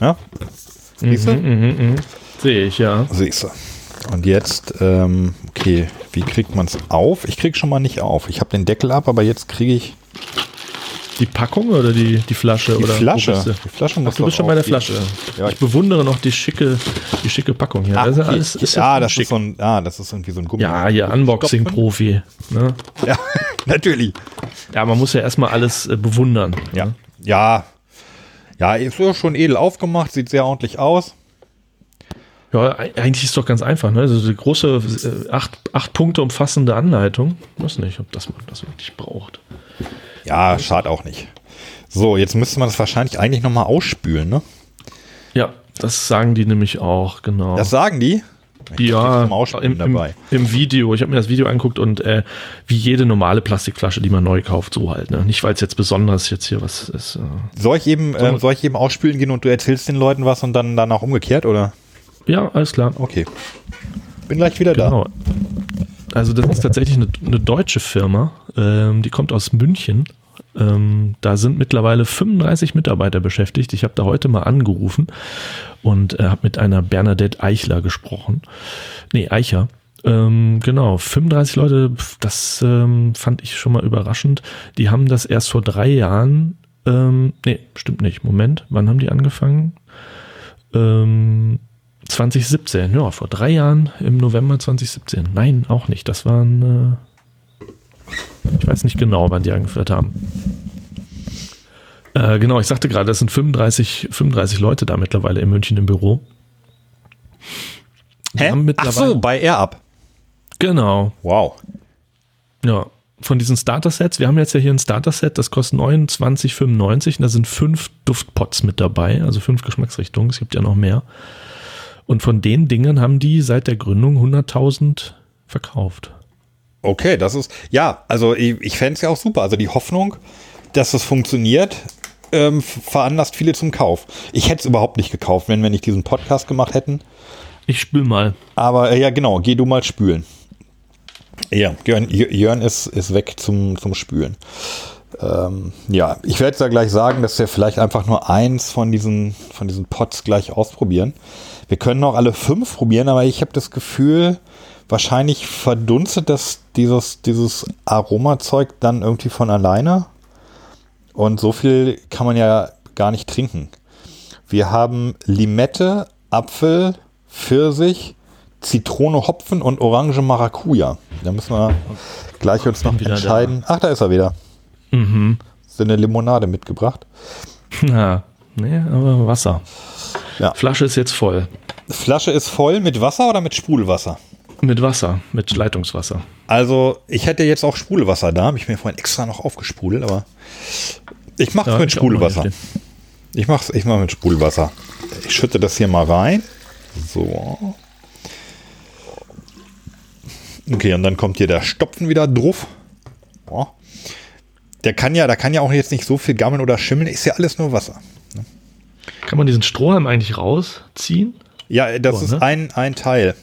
Ja? Siehst du? Mhm, mh, mh. Sehe ich, ja. Siehst du. Und jetzt, ähm, okay, wie kriegt man es auf? Ich krieg schon mal nicht auf. Ich habe den Deckel ab, aber jetzt kriege ich die Packung oder die, die Flasche? Die oder Flasche. Die Flasche muss Ach, du bist schon bei der Flasche. Ja, ich bewundere noch die schicke, die schicke Packung hier. Ach, das ist alles, ist ja, das ist so ein, ja, das ist irgendwie so ein Gummi. Ja, hier Unboxing-Profi. Ne? Ja, natürlich. Ja, man muss ja erstmal alles äh, bewundern. Ja. Ne? Ja. Ja, ist ja schon edel aufgemacht, sieht sehr ordentlich aus. Ja, eigentlich ist es doch ganz einfach. Ne? Also die große, äh, acht, acht Punkte umfassende Anleitung. Ich weiß nicht, ob das man das wirklich braucht. Ja, schade auch nicht. So, jetzt müsste man das wahrscheinlich eigentlich nochmal ausspülen, ne? Ja, das sagen die nämlich auch, genau. Das sagen die? Ich ja, im, im, im, Video. Ich habe mir das Video anguckt und äh, wie jede normale Plastikflasche, die man neu kauft, so halt. Ne? Nicht, weil es jetzt besonders jetzt hier was ist. Äh soll, ich eben, äh, soll ich eben ausspülen gehen und du erzählst den Leuten was und dann danach umgekehrt, oder? Ja, alles klar. Okay. Bin gleich wieder genau. da. Also das ist tatsächlich eine, eine deutsche Firma, ähm, die kommt aus München ähm, da sind mittlerweile 35 Mitarbeiter beschäftigt. Ich habe da heute mal angerufen und äh, habe mit einer Bernadette Eichler gesprochen. Nee, Eicher. Ähm, genau, 35 Leute, das ähm, fand ich schon mal überraschend. Die haben das erst vor drei Jahren, ähm, nee, stimmt nicht. Moment, wann haben die angefangen? Ähm, 2017, ja, vor drei Jahren im November 2017. Nein, auch nicht. Das waren äh, ich weiß nicht genau, wann die angeführt haben. Äh, genau, ich sagte gerade, das sind 35, 35 Leute da mittlerweile in München im Büro. Hä? Ach so, bei AirUp. Genau. Wow. Ja, von diesen Starter-Sets, wir haben jetzt ja hier ein Starter-Set, das kostet 29,95 und da sind fünf Duftpots mit dabei, also fünf Geschmacksrichtungen, es gibt ja noch mehr. Und von den Dingen haben die seit der Gründung 100.000 verkauft. Okay, das ist, ja, also ich, ich fände es ja auch super. Also die Hoffnung, dass das funktioniert, ähm, veranlasst viele zum Kauf. Ich hätte es überhaupt nicht gekauft, wenn wir nicht diesen Podcast gemacht hätten. Ich spül mal. Aber äh, ja, genau, geh du mal spülen. Ja, Jörn, Jörn ist, ist weg zum, zum Spülen. Ähm, ja, ich werde da gleich sagen, dass wir vielleicht einfach nur eins von diesen, von diesen Pots gleich ausprobieren. Wir können auch alle fünf probieren, aber ich habe das Gefühl, wahrscheinlich verdunstet das dieses, dieses Aromazeug dann irgendwie von alleine. Und so viel kann man ja gar nicht trinken. Wir haben Limette, Apfel, Pfirsich, Zitrone, Hopfen und Orange Maracuja. Da müssen wir gleich uns noch entscheiden. Da. Ach, da ist er wieder. Mhm. Hast du eine Limonade mitgebracht? Na, nee, aber Wasser. Ja. Flasche ist jetzt voll. Flasche ist voll mit Wasser oder mit Sprudelwasser? Mit Wasser, mit Leitungswasser. Also, ich hätte jetzt auch Sprudelwasser da, habe ich mir vorhin extra noch aufgesprudelt, aber ich mache es ja, mit Sprudelwasser. Ich mache es ich mach mit Sprudelwasser. Ich schütte das hier mal rein. So. Okay, und dann kommt hier der Stopfen wieder drauf. Oh. Der kann ja, da kann ja auch jetzt nicht so viel gammeln oder schimmeln, ist ja alles nur Wasser. Ne? Kann man diesen Strohhalm eigentlich rausziehen? Ja, das so, ist ne? ein, ein Teil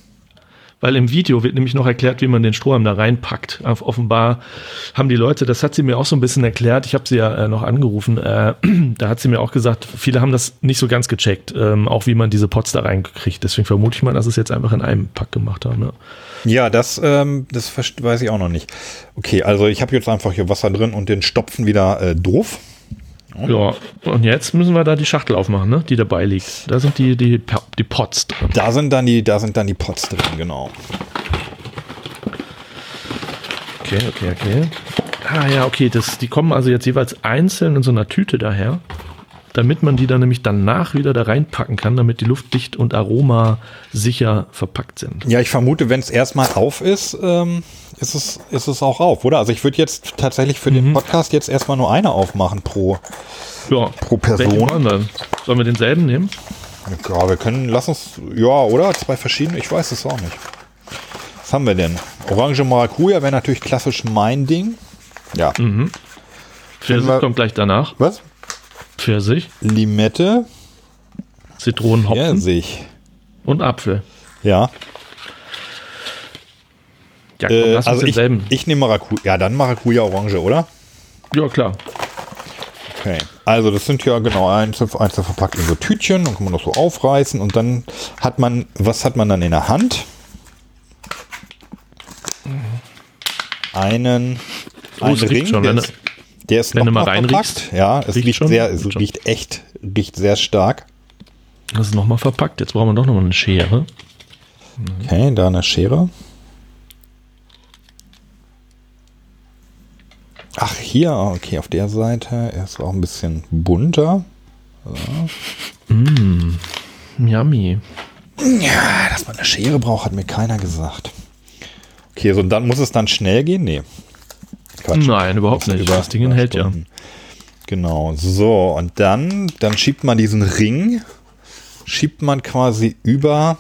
weil im Video wird nämlich noch erklärt, wie man den Strohhalm da reinpackt. Offenbar haben die Leute, das hat sie mir auch so ein bisschen erklärt, ich habe sie ja äh, noch angerufen, äh, da hat sie mir auch gesagt, viele haben das nicht so ganz gecheckt, ähm, auch wie man diese Pots da reinkriegt. Deswegen vermute ich mal, dass es jetzt einfach in einem Pack gemacht haben. Ne? Ja, das, ähm, das weiß ich auch noch nicht. Okay, also ich habe jetzt einfach hier Wasser drin und den Stopfen wieder äh, doof. Ja, und jetzt müssen wir da die Schachtel aufmachen, ne? die dabei liegt. Da sind die, die, die Pots drin. Da sind dann die, da sind dann die Pots drin, genau. Okay, okay, okay. Ah ja, okay, das, die kommen also jetzt jeweils einzeln in so einer Tüte daher, damit man die dann nämlich danach wieder da reinpacken kann, damit die luftdicht und aromasicher verpackt sind. Ja, ich vermute, wenn es erstmal auf ist, ähm, ist es, ist es auch auf, oder? Also ich würde jetzt tatsächlich für mhm. den Podcast jetzt erstmal nur eine aufmachen pro, ja. pro Person. Dann? Sollen wir denselben nehmen? Ja, wir können, lass uns, ja, oder? Zwei verschiedene, ich weiß es auch nicht. Was haben wir denn? Orange Maracuja wäre natürlich klassisch mein Ding. Ja. Mhm. Pfirsich wir, kommt gleich danach. Was? Pfirsich. Limette. Zitronenhopfen. Pfirsich. Und Apfel. Ja. Ja, komm, äh, also ich, ich nehme Maracuja. Ja, dann Maracuja Orange, oder? Ja, klar. Okay. Also das sind ja genau einzeln, einzeln verpackt in so Tütchen. Dann kann man das so aufreißen und dann hat man, was hat man dann in der Hand? Einen, oh, einen Ring. Schon, der, ist, der ist noch mal verpackt. Ja, es riecht, sehr, es riecht echt, riecht sehr stark. Das ist nochmal verpackt. Jetzt brauchen wir doch nochmal eine Schere. Okay, da eine Schere. Ach, hier, okay, auf der Seite. Er ist auch ein bisschen bunter. So. Mm, yummy. Ja, dass man eine Schere braucht, hat mir keiner gesagt. Okay, so und dann muss es dann schnell gehen? Nee. Quatsch. Nein, überhaupt nicht. Über das Ding hält ja. Genau, so, und dann, dann schiebt man diesen Ring, schiebt man quasi über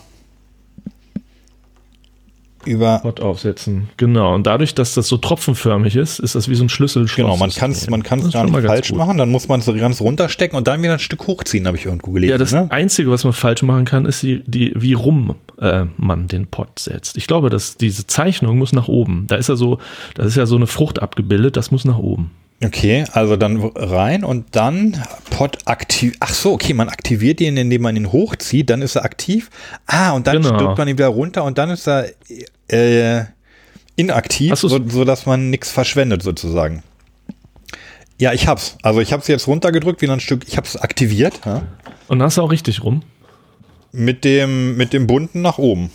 über Pot aufsetzen. Genau. Und dadurch, dass das so tropfenförmig ist, ist das wie so ein Schlüssel. Genau, man kann es man kann's gar nicht falsch gut. machen. Dann muss man es so ganz runterstecken und dann wieder ein Stück hochziehen, habe ich irgendwo gelesen. Ja, das ne? Einzige, was man falsch machen kann, ist, die, die, wie rum äh, man den Pot setzt. Ich glaube, dass diese Zeichnung muss nach oben. Da ist ja so, da ist ja so eine Frucht abgebildet, das muss nach oben. Okay, also dann rein und dann Pot aktiv. Ach so, okay, man aktiviert ihn, indem man ihn hochzieht, dann ist er aktiv. Ah, und dann genau. stürzt man ihn wieder runter und dann ist er äh, inaktiv, so, so dass man nichts verschwendet sozusagen. Ja, ich hab's. Also ich hab's jetzt runtergedrückt, wie ein Stück. Ich hab's aktiviert. Ja. Und hast du auch richtig rum? Mit dem mit dem bunten nach oben.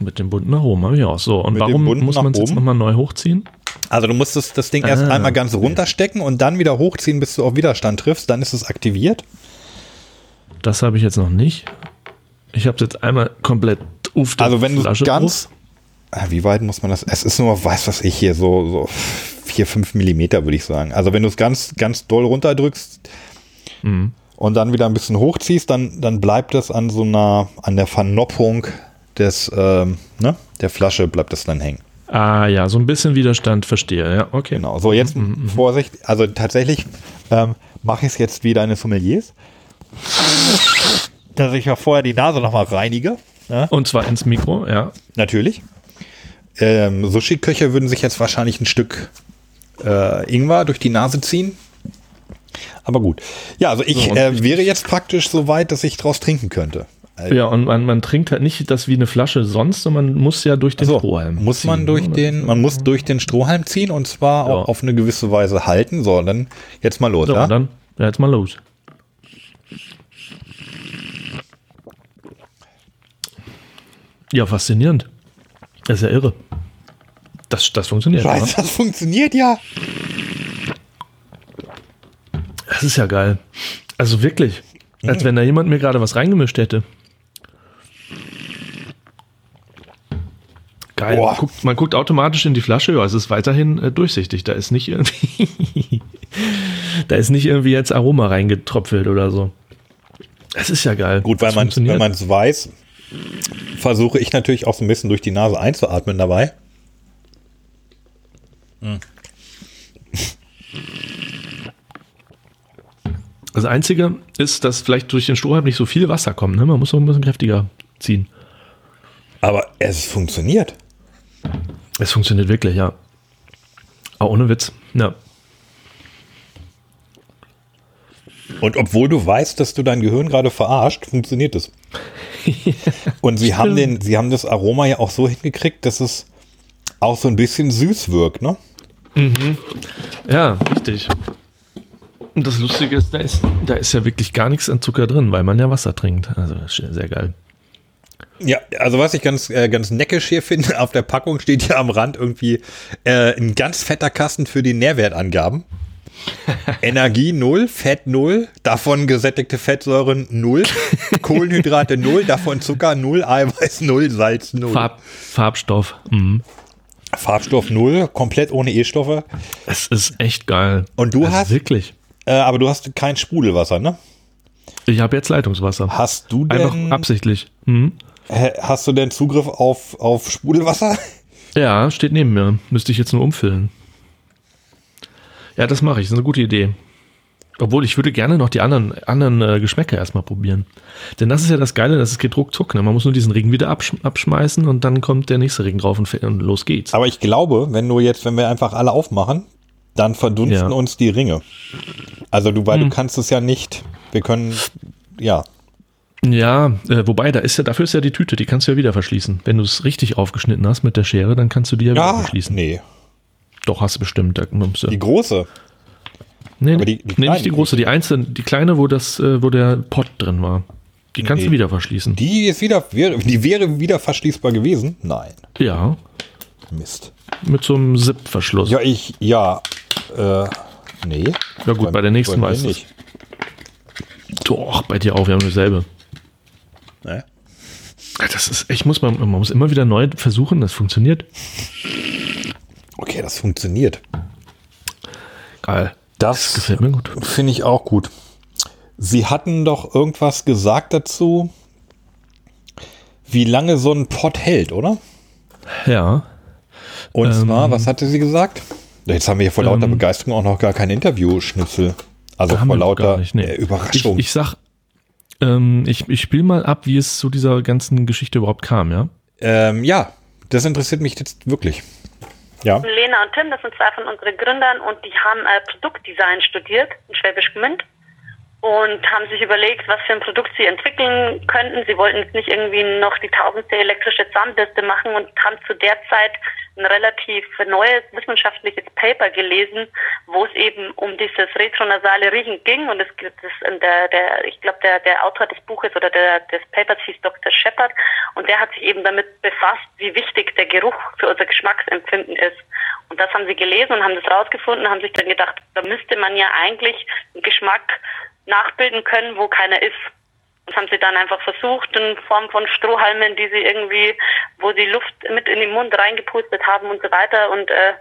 Mit dem bunten nach oben habe ich auch. So und mit warum muss man es jetzt nochmal neu hochziehen? Also du musst das, das Ding ah, erst einmal ganz okay. runterstecken und dann wieder hochziehen, bis du auf Widerstand triffst. Dann ist es aktiviert. Das habe ich jetzt noch nicht. Ich habe es jetzt einmal komplett auf Also wenn du ganz... Drauf. Wie weit muss man das? Es ist nur, weiß was ich hier, so, so 4, 5 Millimeter würde ich sagen. Also wenn du es ganz, ganz doll runterdrückst mhm. und dann wieder ein bisschen hochziehst, dann, dann bleibt es an so einer, an der Vernoppung des, ähm, ne, der Flasche bleibt es dann hängen. Ah ja, so ein bisschen Widerstand, verstehe. Ja, okay. Genau. So, jetzt mhm, mhm. Vorsicht. Also tatsächlich ähm, mache ich es jetzt wie deine Sommeliers. Dass ich ja vorher die Nase nochmal reinige. Ja? Und zwar ins Mikro, ja. Natürlich. Ähm, Sushi-Köche würden sich jetzt wahrscheinlich ein Stück äh, Ingwer durch die Nase ziehen. Aber gut. Ja, also ich So, äh, wäre jetzt praktisch so weit, dass ich draus trinken könnte. Ja, und man, man trinkt halt nicht das wie eine Flasche sonst, sondern man muss ja durch den So, Strohhalm. muss man ziehen, durch ne? den, man muss durch den Strohhalm ziehen und zwar Ja. auch auf eine gewisse Weise halten. So, dann jetzt mal los, So, ja? dann, ja, jetzt mal los. Ja, faszinierend. Das ist ja irre. Das, das funktioniert. Scheiße, oder? das funktioniert ja. Das ist ja geil. Also wirklich. Als wenn da jemand mir gerade was reingemischt hätte. Geil. Man guckt, man guckt automatisch in die Flasche, ja, es ist weiterhin äh, durchsichtig. Da ist nicht irgendwie. da ist nicht irgendwie jetzt Aroma reingetropfelt oder so. Es ist ja geil. Gut, weil Das man wenn man es weiß, versuche ich natürlich auch so ein bisschen durch die Nase einzuatmen dabei. Das Einzige ist, dass vielleicht durch den Strohhalm nicht so viel Wasser kommt. Ne? Man muss so ein bisschen kräftiger ziehen. Aber es funktioniert. Es funktioniert wirklich, ja. Aber ohne Witz. Ja. Und obwohl du weißt, dass du dein Gehirn gerade verarscht, funktioniert es. Und sie haben den, sie haben das Aroma ja auch so hingekriegt, dass es auch so ein bisschen süß wirkt, ne? Ja, richtig. Und das Lustige ist da, ist, da ist ja wirklich gar nichts an Zucker drin, weil man ja Wasser trinkt. Also sehr geil. Ja, also was ich ganz, äh, ganz neckisch hier finde, auf der Packung steht ja am Rand irgendwie äh, ein ganz fetter Kasten für die Nährwertangaben. Energie 0, Fett 0, davon gesättigte Fettsäuren 0, Kohlenhydrate 0, davon Zucker 0, Eiweiß 0, Salz 0. Farb, Farbstoff. Mhm. Farbstoff 0, komplett ohne E-Stoffe. Es ist echt geil. Und du also hast- Wirklich. Äh, aber du hast kein Sprudelwasser, ne? Ich habe jetzt Leitungswasser. Hast du Einfach denn, absichtlich. Mhm. Hast du denn Zugriff auf, auf Sprudelwasser? Ja, steht neben mir. Müsste ich jetzt nur umfüllen. Ja, das mache ich. Das ist eine gute Idee. Obwohl, ich würde gerne noch die anderen, anderen äh, Geschmäcker erstmal probieren. Denn das ist ja das Geile, das geht ruckzuck. Ne? Man muss nur diesen Ring wieder absch abschmeißen und dann kommt der nächste Ring drauf und, und los geht's. Aber ich glaube, wenn du jetzt, wenn wir einfach alle aufmachen, dann verdunsten Ja. uns die Ringe. Also du, weil du kannst es ja nicht. Wir können, ja. Ja, äh, wobei, da ist ja, dafür ist ja die Tüte, die kannst du ja wieder verschließen. Wenn du es richtig aufgeschnitten hast mit der Schere, dann kannst du die ja wieder Ja, verschließen. nee. Doch, hast du bestimmt. Da musst du, Die große. nee, aber die- die nee, nicht die große, die einzelne, die kleine, wo das, äh, wo der Pot drin war. Die kannst Nee. du wieder verschließen. Die ist wieder, wäre, die wäre wieder verschließbar gewesen. Nein. Ja, Mist. mit so einem Zip-Verschluss. Ja, ich, ja, äh, nee. Ja gut, bei der nächsten du's. nicht. Doch, bei dir auch, wir haben dasselbe. Ne? Ja, Das ist, ich muss man, man muss immer wieder neu versuchen, das funktioniert. Okay, das funktioniert. Geil. Das Gefällt mir gut. finde ich auch gut. Sie hatten doch irgendwas gesagt dazu, wie lange so ein Pot hält, oder? Ja. Und Ähm, zwar, was hatte sie gesagt? Jetzt haben wir hier vor lauter Begeisterung auch noch gar kein Interview-Schnitzel. Also vor lauter nicht, nee. Überraschung. Ich, ich sag, ähm, ich, ich spiele mal ab, wie es zu dieser ganzen Geschichte überhaupt kam, ja? ähm, ja, das interessiert mich jetzt wirklich. Ja. Lena und Tim, das sind zwei von unseren Gründern und die haben äh, Produktdesign studiert in Schwäbisch Gmünd und haben sich überlegt, was für ein Produkt sie entwickeln könnten. Sie wollten jetzt nicht irgendwie noch die tausendste elektrische Zahnbürste machen und haben zu der Zeit ein relativ neues wissenschaftliches Paper gelesen, wo es eben um dieses retronasale Riechen ging und es gibt in der, der ich glaube der der Autor des Buches oder der des Papers hieß Dr. Shepard und der hat sich eben damit befasst, wie wichtig der Geruch für unser Geschmacksempfinden ist. Und das haben sie gelesen und haben das rausgefunden, haben sich dann gedacht, da müsste man ja eigentlich einen Geschmack nachbilden können, wo keiner ist. Das haben sie dann einfach versucht in Form von Strohhalmen, die sie irgendwie, wo sie Luft mit in den Mund reingepustet haben und so weiter. Und äh,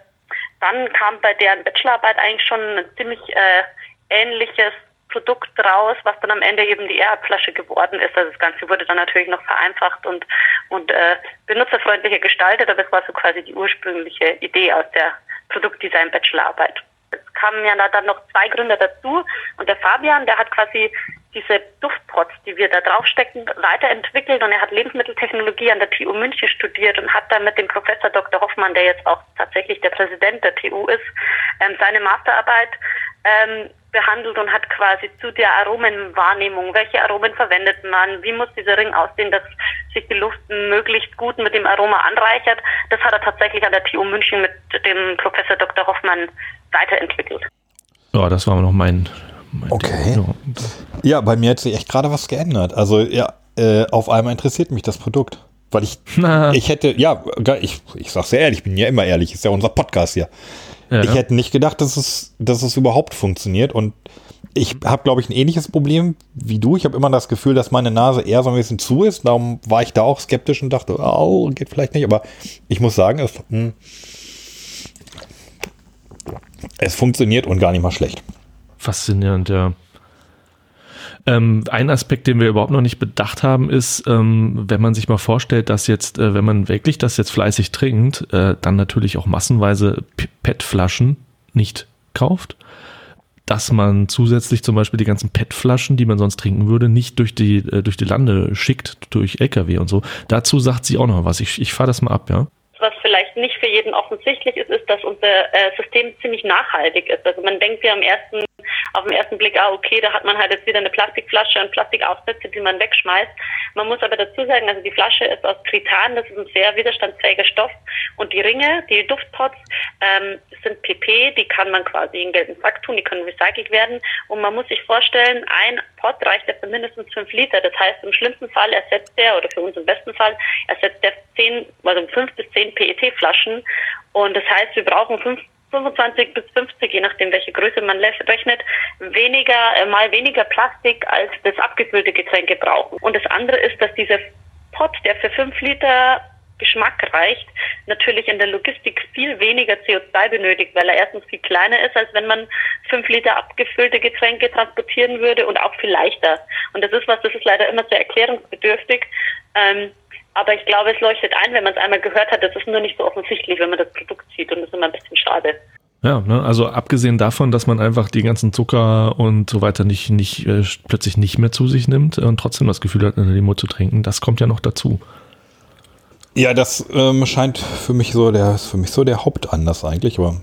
dann kam bei deren Bachelorarbeit eigentlich schon ein ziemlich äh, ähnliches Produkt raus, was dann am Ende eben die Airflasche geworden ist. Also das Ganze wurde dann natürlich noch vereinfacht und und äh, benutzerfreundlicher gestaltet, aber es war so quasi die ursprüngliche Idee aus der Produktdesign Bachelorarbeit. Es kamen ja da dann noch zwei Gründer dazu und der Fabian, der hat quasi diese Duftpots, die wir da draufstecken, weiterentwickelt und er hat Lebensmitteltechnologie an der TU München studiert und hat dann mit dem Professor Dr. Hoffmann, der jetzt auch tatsächlich der Präsident der TU ist, ähm, seine Masterarbeit ähm, behandelt und hat quasi zu der Aromenwahrnehmung, welche Aromen verwendet man, wie muss dieser Ring aussehen, dass sich die Luft möglichst gut mit dem Aroma anreichert. Das hat er tatsächlich an der TU München mit dem Professor Dr. Hoffmann weiterentwickelt. Ja, das war noch mein. mein Okay. Ja. Ja, bei mir hat sich echt gerade was geändert. Also ja, äh, auf einmal interessiert mich das Produkt. Weil ich, Na. ich hätte, ja, ich, ich sag's sehr ehrlich, ich bin ja immer ehrlich, ist ja unser Podcast hier. Ja. Ich hätte nicht gedacht, dass es, dass es überhaupt funktioniert. Und ich habe, glaube ich, ein ähnliches Problem wie du. Ich habe immer das Gefühl, dass meine Nase eher so ein bisschen zu ist. Darum war ich da auch skeptisch und dachte, oh, geht vielleicht nicht. Aber ich muss sagen, es, hm, es funktioniert und gar nicht mal schlecht. Faszinierend, ja. Ähm, ein Aspekt, den wir überhaupt noch nicht bedacht haben, ist, ähm, wenn man sich mal vorstellt, dass jetzt, äh, wenn man wirklich das jetzt fleißig trinkt, äh, dann natürlich auch massenweise PET-Flaschen nicht kauft, dass man zusätzlich zum Beispiel die ganzen PET-Flaschen, die man sonst trinken würde, nicht durch die, äh, durch die Lande schickt, durch LKW und so. Dazu sagt sie auch noch was. Ich, ich fahre das mal ab, ja. Was vielleicht nicht für jeden offensichtlich ist, ist, dass unser äh, System ziemlich nachhaltig ist. Also man denkt ja am ersten, auf den ersten Blick, ah, okay, da hat man halt jetzt wieder eine Plastikflasche und Plastikaufsätze, die man wegschmeißt. Man muss aber dazu sagen, also die Flasche ist aus Tritan, das ist ein sehr widerstandsfähiger Stoff. Und die Ringe, die Duftpots, ähm, sind PP, die kann man quasi in gelben Sack tun, die können recycelt werden. Und man muss sich vorstellen, ein Pot reicht ja für mindestens fünf Liter. Das heißt, im schlimmsten Fall ersetzt der, oder für uns im besten Fall, ersetzt der zehn, also fünf bis zehn PET-Flaschen. Und das heißt, wir brauchen fünf 25 bis 50, je nachdem welche Größe man rechnet, weniger, äh, mal weniger Plastik als das abgefüllte Getränke brauchen. Und das andere ist, dass dieser Pot, der für 5 Liter Geschmack reicht, natürlich in der Logistik viel weniger CO2 benötigt, weil er erstens viel kleiner ist, als wenn man 5 Liter abgefüllte Getränke transportieren würde und auch viel leichter. Und das ist was, das ist leider immer sehr erklärungsbedürftig. Ähm, aber ich glaube, es leuchtet ein, wenn man es einmal gehört hat. Das ist nur nicht so offensichtlich, wenn man das Produkt sieht. Und das ist immer ein bisschen schade. Ja, ne, also abgesehen davon, dass man einfach die ganzen Zucker und so weiter nicht, nicht äh, plötzlich nicht mehr zu sich nimmt und trotzdem das Gefühl hat, eine Limo zu trinken, das kommt ja noch dazu. Ja, das ähm, scheint für mich so der, ist für mich so der Hauptanlass eigentlich, aber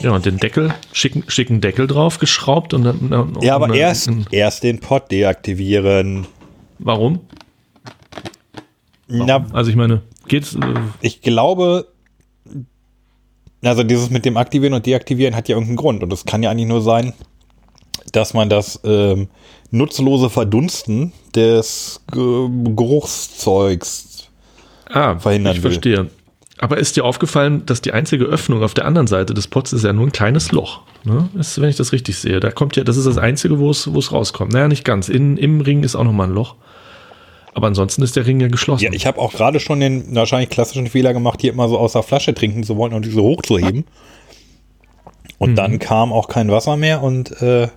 Ja, und den Deckel, schicken, schicken Deckel drauf geschraubt und dann. und ja, aber dann- erst, erst den Pot deaktivieren. Warum? Na, Also ich meine, geht's. Äh, ich glaube, also dieses mit dem Aktivieren und Deaktivieren hat ja irgendeinen Grund und es kann ja eigentlich nur sein, dass man das ähm, nutzlose Verdunsten des Ge Geruchszeugs ah, verhindern ich will. verstehe. Aber ist dir aufgefallen, dass die einzige Öffnung auf der anderen Seite des Pots ist ja nur ein kleines Loch? Ne? Ist, wenn ich das richtig sehe. Da kommt ja, das ist das Einzige, wo es, wo es rauskommt. Naja, nicht ganz. In, Im Ring ist auch nochmal ein Loch. Aber ansonsten ist der Ring ja geschlossen. Ja, ich habe auch gerade schon den wahrscheinlich klassischen Fehler gemacht, hier immer so aus der Flasche trinken zu wollen und diese hochzuheben. Und dann kam auch kein Wasser mehr und äh,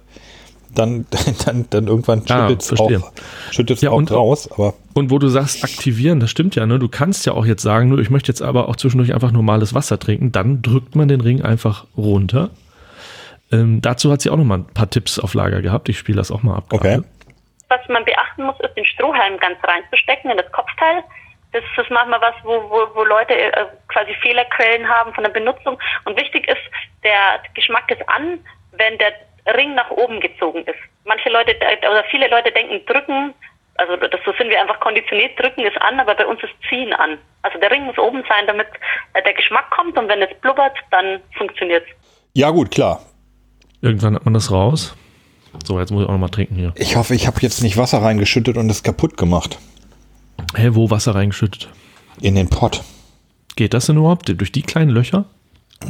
dann, dann, dann irgendwann Ah, schüttet es verstehe. auch, schüttet's Ja, auch und- raus. Aber Und wo du sagst, aktivieren, das stimmt ja, ne? Du kannst ja auch jetzt sagen, nur ich möchte jetzt aber auch zwischendurch einfach normales Wasser trinken, dann drückt man den Ring einfach runter. Ähm, dazu hat sie auch noch mal ein paar Tipps auf Lager gehabt. Ich spiele das auch mal ab. Okay. gerade. Was man beachten muss, ist den Strohhalm ganz reinzustecken in das Kopfteil. Das ist manchmal was, wo, wo, wo Leute äh, quasi Fehlerquellen haben von der Benutzung. Und wichtig ist, der Geschmack ist an, wenn der Ring nach oben gezogen ist. Manche Leute äh, oder viele Leute denken, drücken, also das, so sind wir einfach konditioniert, drücken ist an, aber bei uns ist ziehen an. Also der Ring muss oben sein, damit äh, der Geschmack kommt und wenn es blubbert, dann funktioniert's. ja gut, klar. Irgendwann hat man das raus. So, jetzt muss ich auch noch mal trinken hier. Ich hoffe, ich habe jetzt nicht Wasser reingeschüttet und es kaputt gemacht Hä, wo Wasser reingeschüttet? in den Pott. Geht das denn überhaupt? Durch die kleinen Löcher?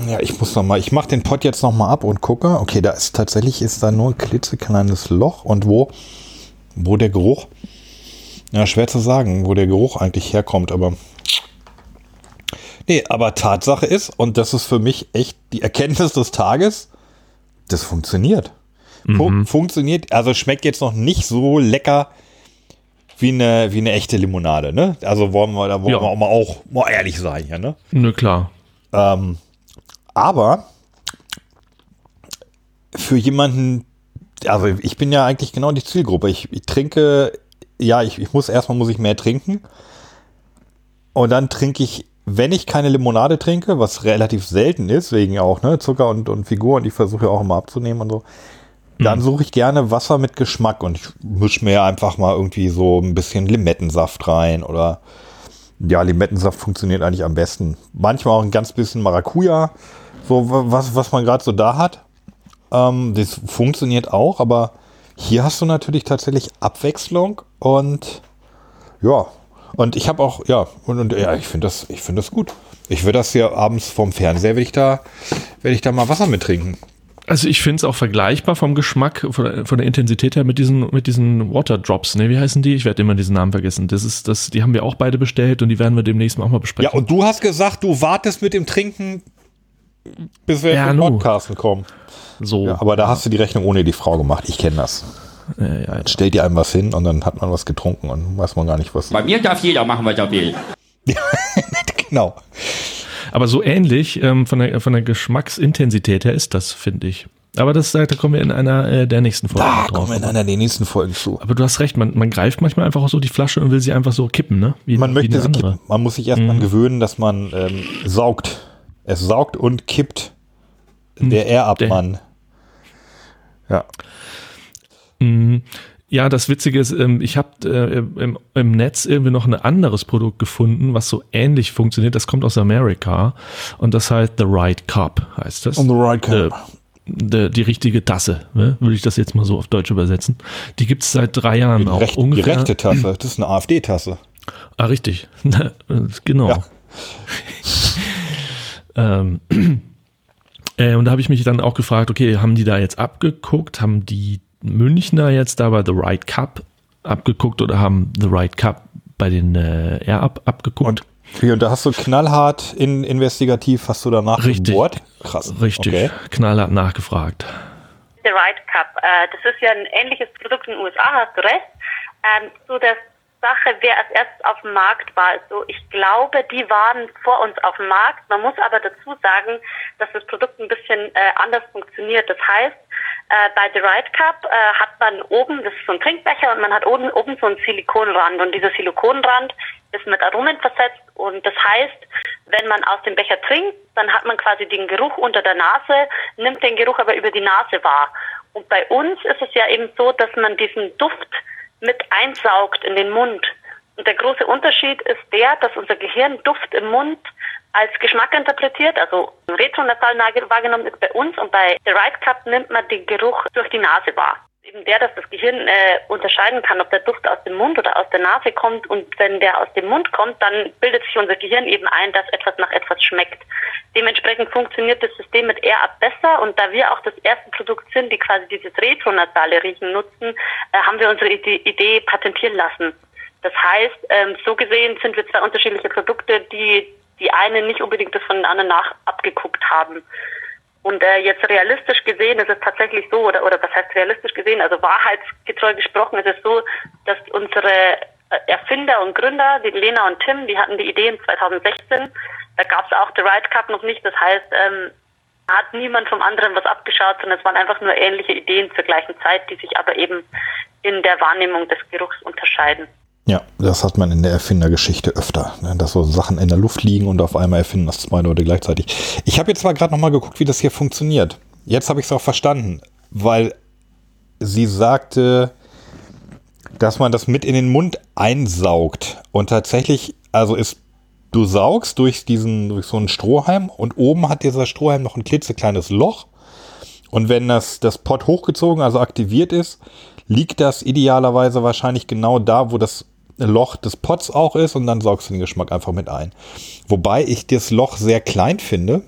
Ja, ich muss noch mal, ich mache den Pott jetzt noch mal ab und gucke. Okay, da ist tatsächlich ist da nur ein klitzekleines Loch und wo, wo der Geruch, ja, schwer zu sagen, wo der Geruch eigentlich herkommt, aber nee, aber Tatsache ist, und das ist für mich echt die Erkenntnis des Tages, das funktioniert. Fu Funktioniert, also schmeckt jetzt noch nicht so lecker wie eine, wie eine echte Limonade, ne? Also wollen wir, da wollen Ja. wir auch mal, auch mal ehrlich sein, ja, ne? Nö, klar. Ähm, aber für jemanden, also ich bin ja eigentlich genau die Zielgruppe. Ich, ich trinke, ja, ich, ich muss erstmal muss ich mehr trinken. Und dann trinke ich, wenn ich keine Limonade trinke, was relativ selten ist, wegen auch ne, Zucker und, und Figur und ich versuche ja auch immer abzunehmen und so, dann Mhm. suche ich gerne Wasser mit Geschmack und ich mische mir einfach mal irgendwie so ein bisschen Limettensaft rein oder ja, Limettensaft funktioniert eigentlich am besten. Manchmal auch ein ganz bisschen Maracuja, so wa- was, was man gerade so da hat. Ähm, das funktioniert auch, aber hier hast du natürlich tatsächlich Abwechslung und ja, und ich habe auch, ja, und, und ja, ich finde das, ich finde das gut. Ich würde das hier abends vorm Fernseher, werde ich da, werde ich da mal Wasser mit trinken. Also ich finde es auch vergleichbar vom Geschmack, von der, von der Intensität her mit diesen, mit diesen Water Drops. Ne, wie heißen die? Ich werde immer diesen Namen vergessen. Das ist, das, die haben wir auch beide bestellt und die werden wir demnächst mal auch mal Ja, besprechen. und du hast gesagt, du wartest mit dem Trinken, bis wir Ja, zum nu. Podcasten kommen. so. Ja, aber da hast du die Rechnung ohne die Frau gemacht. Ich kenne das. Ja, ja, ja. Stellt dir einem was hin und dann hat man was getrunken und weiß man gar nicht, was. Bei mir darf jeder machen, was er will. genau. Aber so ähnlich ähm, von, der, von der Geschmacksintensität her ist das, finde ich. Aber das, da kommen wir in einer äh, der nächsten Folgen Da drauf. kommen wir in einer der nächsten Folgen zu. Aber du hast recht, man, man greift manchmal einfach auch so die Flasche und will sie einfach so kippen, ne? Wie, Man wie möchte sie kippen. Man muss sich erstmal gewöhnen, dass man ähm, saugt. Es saugt und kippt. Der Air-Up-Mann. Ja. Mhm. Ja, das Witzige ist, ähm, ich habe äh, im, Netz irgendwie noch ein anderes Produkt gefunden, was so ähnlich funktioniert. Das kommt aus Amerika und das heißt The Right Cup, heißt das. On the right cup. Äh, die, die richtige Tasse, ne? würde ich das jetzt mal so auf Deutsch übersetzen. Die gibt es seit drei Jahren Die, auch recht, die ungefähr. rechte Tasse. Das ist eine AfD-Tasse. Ah, richtig. genau. Ja. ähm, äh, und da habe ich mich dann auch gefragt, okay, haben die da jetzt abgeguckt? Haben die Münchner jetzt da bei The Right Cup abgeguckt oder haben The Right Cup bei den äh, Air Up abgeguckt? Und, und da hast du knallhart in, investigativ, hast du danach Richtig. gebohrt? Krass. Richtig, Okay. knallhart nachgefragt. The Right Cup. Äh, das ist ja ein ähnliches Produkt in den USA, hast du recht. Ähm, so der Sache, wer als erstes auf dem Markt war, ist so, ich glaube, die waren vor uns auf dem Markt. Man muss aber dazu sagen, dass das Produkt ein bisschen äh, anders funktioniert. Das heißt, äh, bei The Right Cup äh, hat man oben, das ist so ein Trinkbecher und man hat oben, oben so einen Silikonrand und dieser Silikonrand ist mit Aromen versetzt und das heißt, wenn man aus dem Becher trinkt, dann hat man quasi den Geruch unter der Nase, nimmt den Geruch aber über die Nase wahr. Und bei uns ist es ja eben so, dass man diesen Duft mit einsaugt in den Mund. Und der große Unterschied ist der, dass unser Gehirn Duft im Mund als Geschmack interpretiert, also retronasal wahrgenommen ist bei uns und bei The Right Cup nimmt man den Geruch durch die Nase wahr. Eben der, dass das Gehirn äh, unterscheiden kann, ob der Duft aus dem Mund oder aus der Nase kommt und wenn der aus dem Mund kommt, dann bildet sich unser Gehirn eben ein, dass etwas nach etwas schmeckt. Dementsprechend funktioniert das System mit AirUp besser und da wir auch das erste Produkt sind, die quasi dieses retronasale Riechen nutzen, äh, haben wir unsere Idee, Idee patentieren lassen. Das heißt, ähm, so gesehen sind wir zwei unterschiedliche Produkte, die die einen nicht unbedingt das von den anderen nach abgeguckt haben. Und äh, jetzt realistisch gesehen ist es tatsächlich so, oder, oder was heißt realistisch gesehen, also wahrheitsgetreu gesprochen ist es so, dass unsere äh, Erfinder und Gründer, die Lena und Tim, die hatten die Idee in 2016. Da gab es auch The Right Cup noch nicht. Das heißt, ähm, hat niemand vom anderen was abgeschaut, sondern es waren einfach nur ähnliche Ideen zur gleichen Zeit, die sich aber eben in der Wahrnehmung des Geruchs unterscheiden. Ja, das hat man in der Erfindergeschichte öfter, ne? dass so Sachen in der Luft liegen und auf einmal erfinden das zwei Leute gleichzeitig. Ich habe jetzt mal gerade noch mal geguckt, wie das hier funktioniert. Jetzt habe ich es auch verstanden, weil sie sagte, dass man das mit in den Mund einsaugt und tatsächlich, also ist du saugst durch diesen durch so einen Strohhalm und oben hat dieser Strohhalm noch ein klitzekleines Loch und wenn das das Pot hochgezogen, also aktiviert ist, liegt das idealerweise wahrscheinlich genau da, wo das Loch des Pots auch ist und dann saugst du den Geschmack einfach mit ein. Wobei ich das Loch sehr klein finde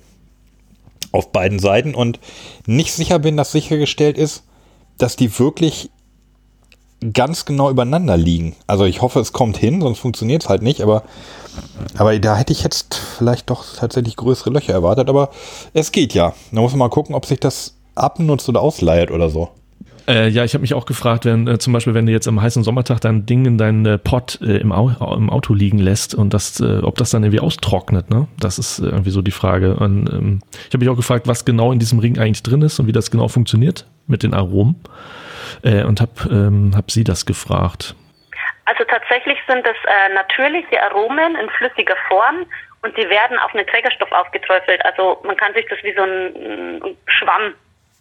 auf beiden Seiten und nicht sicher bin, dass sichergestellt ist, dass die wirklich ganz genau übereinander liegen. Also ich hoffe, es kommt hin, sonst funktioniert es halt nicht, aber, aber da hätte ich jetzt vielleicht doch tatsächlich größere Löcher erwartet, aber es geht ja. Da muss man mal gucken, ob sich das abnutzt oder ausleiert oder so. Äh, ja, ich habe mich auch gefragt, wenn äh, zum Beispiel, wenn du jetzt am heißen Sommertag dein Ding in deinen äh, Pott äh, im, Au im Auto liegen lässt und das, äh, ob das dann irgendwie austrocknet, ne? Das ist äh, irgendwie so die Frage. Und ähm, ich habe mich auch gefragt, was genau in diesem Ring eigentlich drin ist und wie das genau funktioniert. mit den Aromen und habe ähm, hab sie das gefragt. Also tatsächlich sind es natürliche Aromen in flüssiger Form und die werden auf einen Trägerstoff aufgeträufelt. Also man kann sich das wie so ein, ein Schwamm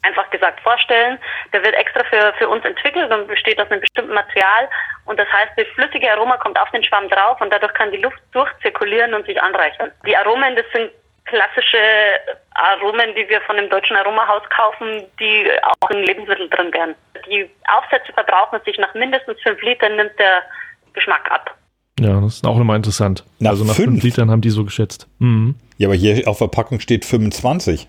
einfach gesagt vorstellen. Der wird extra für, für uns entwickelt und besteht aus einem bestimmten Material. Und das heißt, das flüssige Aroma kommt auf den Schwamm drauf und dadurch kann die Luft durchzirkulieren und sich anreichern. Die Aromen, das sind klassische Aromen, die wir von dem deutschen Aromahaus kaufen, die auch in Lebensmitteln drin wären. Die Aufsätze verbrauchen sich nach mindestens fünf Litern, nimmt der Geschmack ab. Ja, das ist auch nochmal interessant. Nach also nach fünf? fünf Litern haben die so geschätzt. Mhm. Ja, aber hier auf der Packung steht 25.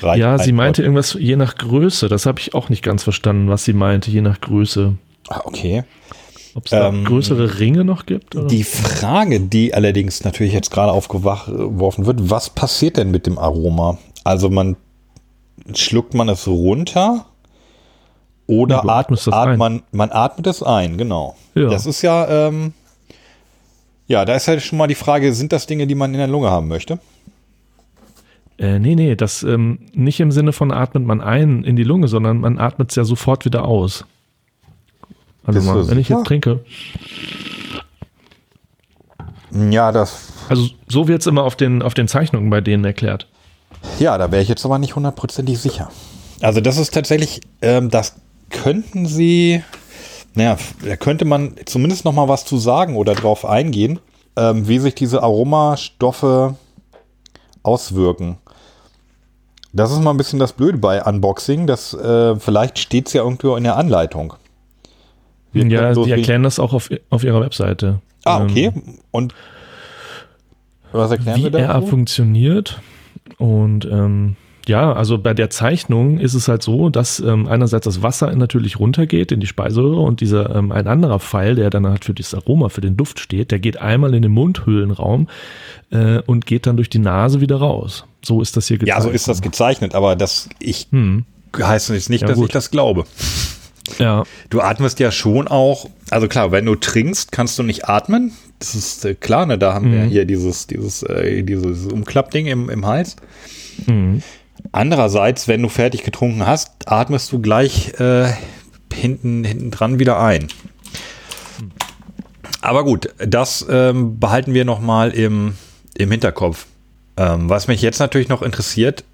Reicht Ja, sie ein meinte irgendwas je nach Größe. Das habe ich auch nicht ganz verstanden, was sie meinte, je nach Größe. Ah, okay. Ob es da Ähm, größere Ringe noch gibt? Oder? Die Frage, die allerdings natürlich jetzt gerade aufgeworfen wird, was passiert denn mit dem Aroma? Also man schluckt man es runter oder Ja, atmet, atmet man, man atmet es ein, genau. Ja. Das ist ja, ähm, ja, da ist halt schon mal die Frage, sind das Dinge, die man in der Lunge haben möchte? Äh, nee, nee, das ähm, nicht im Sinne von atmet man ein in die Lunge, sondern man atmet es ja sofort wieder aus. Also mal, wenn ich jetzt trinke. Ja, das, Also so wird es immer auf den, auf den Zeichnungen bei denen erklärt. ja, da wäre ich jetzt aber nicht hundertprozentig sicher. Also das ist tatsächlich, ähm, das könnten Sie, naja, da könnte man zumindest noch mal was zu sagen oder drauf eingehen, ähm, wie sich diese Aromastoffe auswirken. Das ist mal ein bisschen das Blöde bei Unboxing, das äh, vielleicht steht es ja irgendwo in der Anleitung. Wir ja, die erklären das auch auf, auf ihrer Webseite. Ah, Ähm, okay. Und was erklären wie wir RA dazu? funktioniert. Und ähm, ja, also bei der Zeichnung ist es halt so, dass ähm, einerseits das Wasser natürlich runtergeht in die Speiseröhre und dieser ähm, ein anderer Pfeil, der dann halt für das Aroma, für den Duft steht, der geht einmal in den Mundhöhlenraum äh, und geht dann durch die Nase wieder raus. So ist das hier Ja, gezeichnet. so ist das gezeichnet, aber das ich Hm. heißt jetzt nicht, Ja, dass gut. ich das glaube. Ja, Du atmest ja schon auch, also klar, wenn du trinkst, kannst du nicht atmen. Das ist äh, klar, ne? Da haben wir Mhm. hier dieses, dieses, äh, dieses Umklappding im, im Hals. Mhm. Andererseits, wenn du fertig getrunken hast, atmest du gleich äh, hinten, hinten dran wieder ein. Aber gut, das ähm, behalten wir nochmal im, im Hinterkopf. Ähm, was mich jetzt natürlich noch interessiert,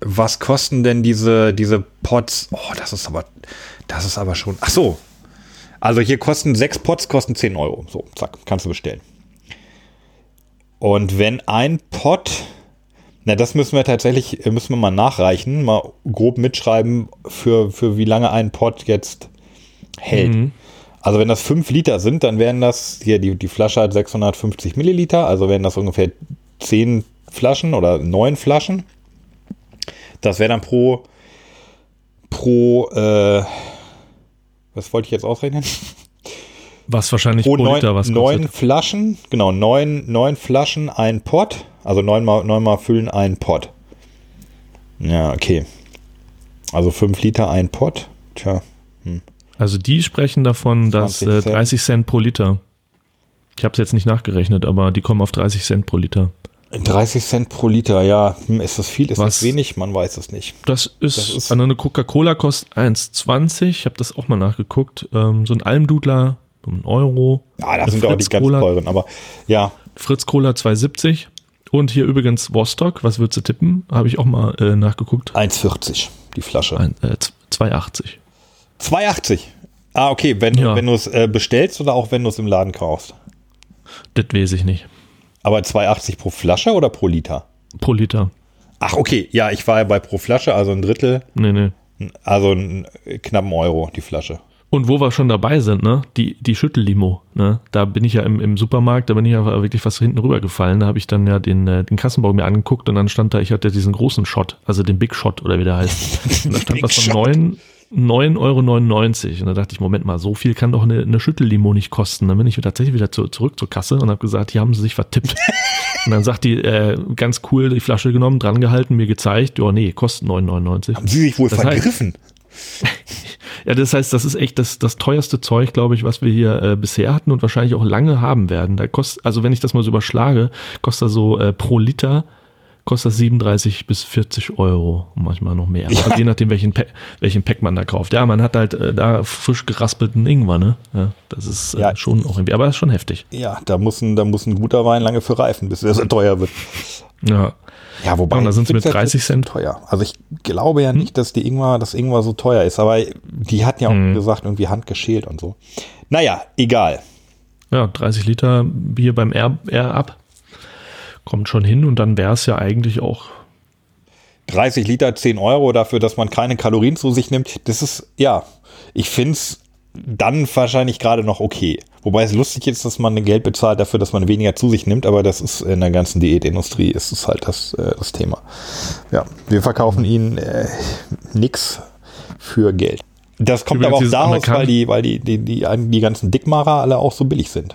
was kosten denn diese, diese Pots? Oh, das ist aber, das ist aber schon. Ach so. Also hier kosten sechs Pots, kosten 10 Euro. So, zack, kannst du bestellen. Und wenn ein Pot, na, das müssen wir tatsächlich, äh, müssen wir mal nachreichen, mal grob mitschreiben, für, für wie lange ein Pot jetzt hält. Mhm. Also wenn das 5 Liter sind, dann wären das, hier die, die Flasche hat 650 Milliliter, also wären das ungefähr 10 Flaschen oder 9 Flaschen. Das wäre dann pro, pro, äh, was wollte ich jetzt ausrechnen? Was wahrscheinlich Pro pro neun, Liter was neun kostet. Flaschen, genau, neun, neun Flaschen ein Pot, also neunmal, neunmal füllen ein Pot. Ja, okay. Also 5 Liter ein Pot. Tja, Also die sprechen davon, dass 20 äh, Cent. 30 Cent pro Liter. Ich habe es jetzt nicht nachgerechnet, aber die kommen auf 30 Cent pro Liter. 30 Cent pro Liter, ja. Hm, Ist das viel, ist Was? das wenig? Man weiß es nicht. Das ist, Das ist- also eine Coca-Cola kostet 1,20. Ich habe das auch mal nachgeguckt. Ähm, so ein Almdudler, um einen Euro. Ja, das sind auch die Fritz ganz Cola, teuren, aber ja, Fritz Cola 2,70. Und hier übrigens Vostok, was würdest du tippen? Habe ich auch mal äh, nachgeguckt. 1,40 die Flasche. Ein, äh, 2,80. 2,80. Ah, okay, wenn, du- Ja. wenn du es äh, bestellst oder auch wenn du es im Laden kaufst. Das weiß ich nicht. Aber 2,80 pro Flasche oder pro Liter? Pro Liter. Ach, okay, ja, ich war ja bei pro Flasche, also ein Drittel, Nee, nee. also einen knappen Euro die Flasche. Und wo wir schon dabei sind, ne, die, die Schüttellimo, ne, da bin ich ja im, im Supermarkt, da bin ich ja wirklich fast hinten rübergefallen. Da habe ich dann ja den, äh, den Kassenbau mir angeguckt und dann stand da, ich hatte diesen großen Shot, also den Big Shot oder wie der heißt. Und da stand was von. 9, 9,99 Euro. Und da dachte ich, Moment mal, so viel kann doch eine, eine Schüttellimo nicht kosten. Dann bin ich tatsächlich wieder zu, zurück zur Kasse und habe gesagt, hier haben sie sich vertippt. und dann sagt die, äh, ganz cool, die Flasche genommen, dran gehalten, mir gezeigt, ja, nee, kostet 9,99. Haben Sie sich wohl Das heißt- vergriffen? Ja, das heißt, das ist echt das, das teuerste Zeug, glaube ich, was wir hier äh, bisher hatten und wahrscheinlich auch lange haben werden. Da kostet, also wenn ich das mal so überschlage, kostet so äh, pro Liter kostet das 37 bis 40 Euro, manchmal noch mehr. Ja. Also je nachdem, welchen, Pack, welchen Pack man da kauft. Ja, man hat halt äh, da frisch geraspelten Ingwer, ne? Ja, das ist äh, Ja. schon auch irgendwie, aber das ist schon heftig. Ja, da muss ein, da muss ein guter Wein lange für reifen, bis er so teuer wird. Ja. Ja, wobei. Und da sind sie mit find's 30 jetzt Cent. Teuer. Also ich glaube ja nicht, dass die Ingwer, das Ingwer so teuer ist, aber die hatten ja auch Mhm. gesagt, irgendwie handgeschält und so. Naja, egal. Ja, 30 Liter Bier beim Air, Air ab. Kommt schon hin und dann wäre es ja eigentlich auch 30 Liter, 10 Euro dafür, dass man keine Kalorien zu sich nimmt. Das ist, ja, ich finde es dann wahrscheinlich gerade noch okay. Wobei es lustig ist, dass man Geld bezahlt dafür, dass man weniger zu sich nimmt, aber das ist in der ganzen Diätindustrie ist es halt das, äh, das Thema. Ja, wir verkaufen ihnen äh, nix für Geld. Das kommt Übrigens aber auch daraus, Amerikan- weil die, weil die, die, die, die ganzen Dickmacher alle auch so billig sind.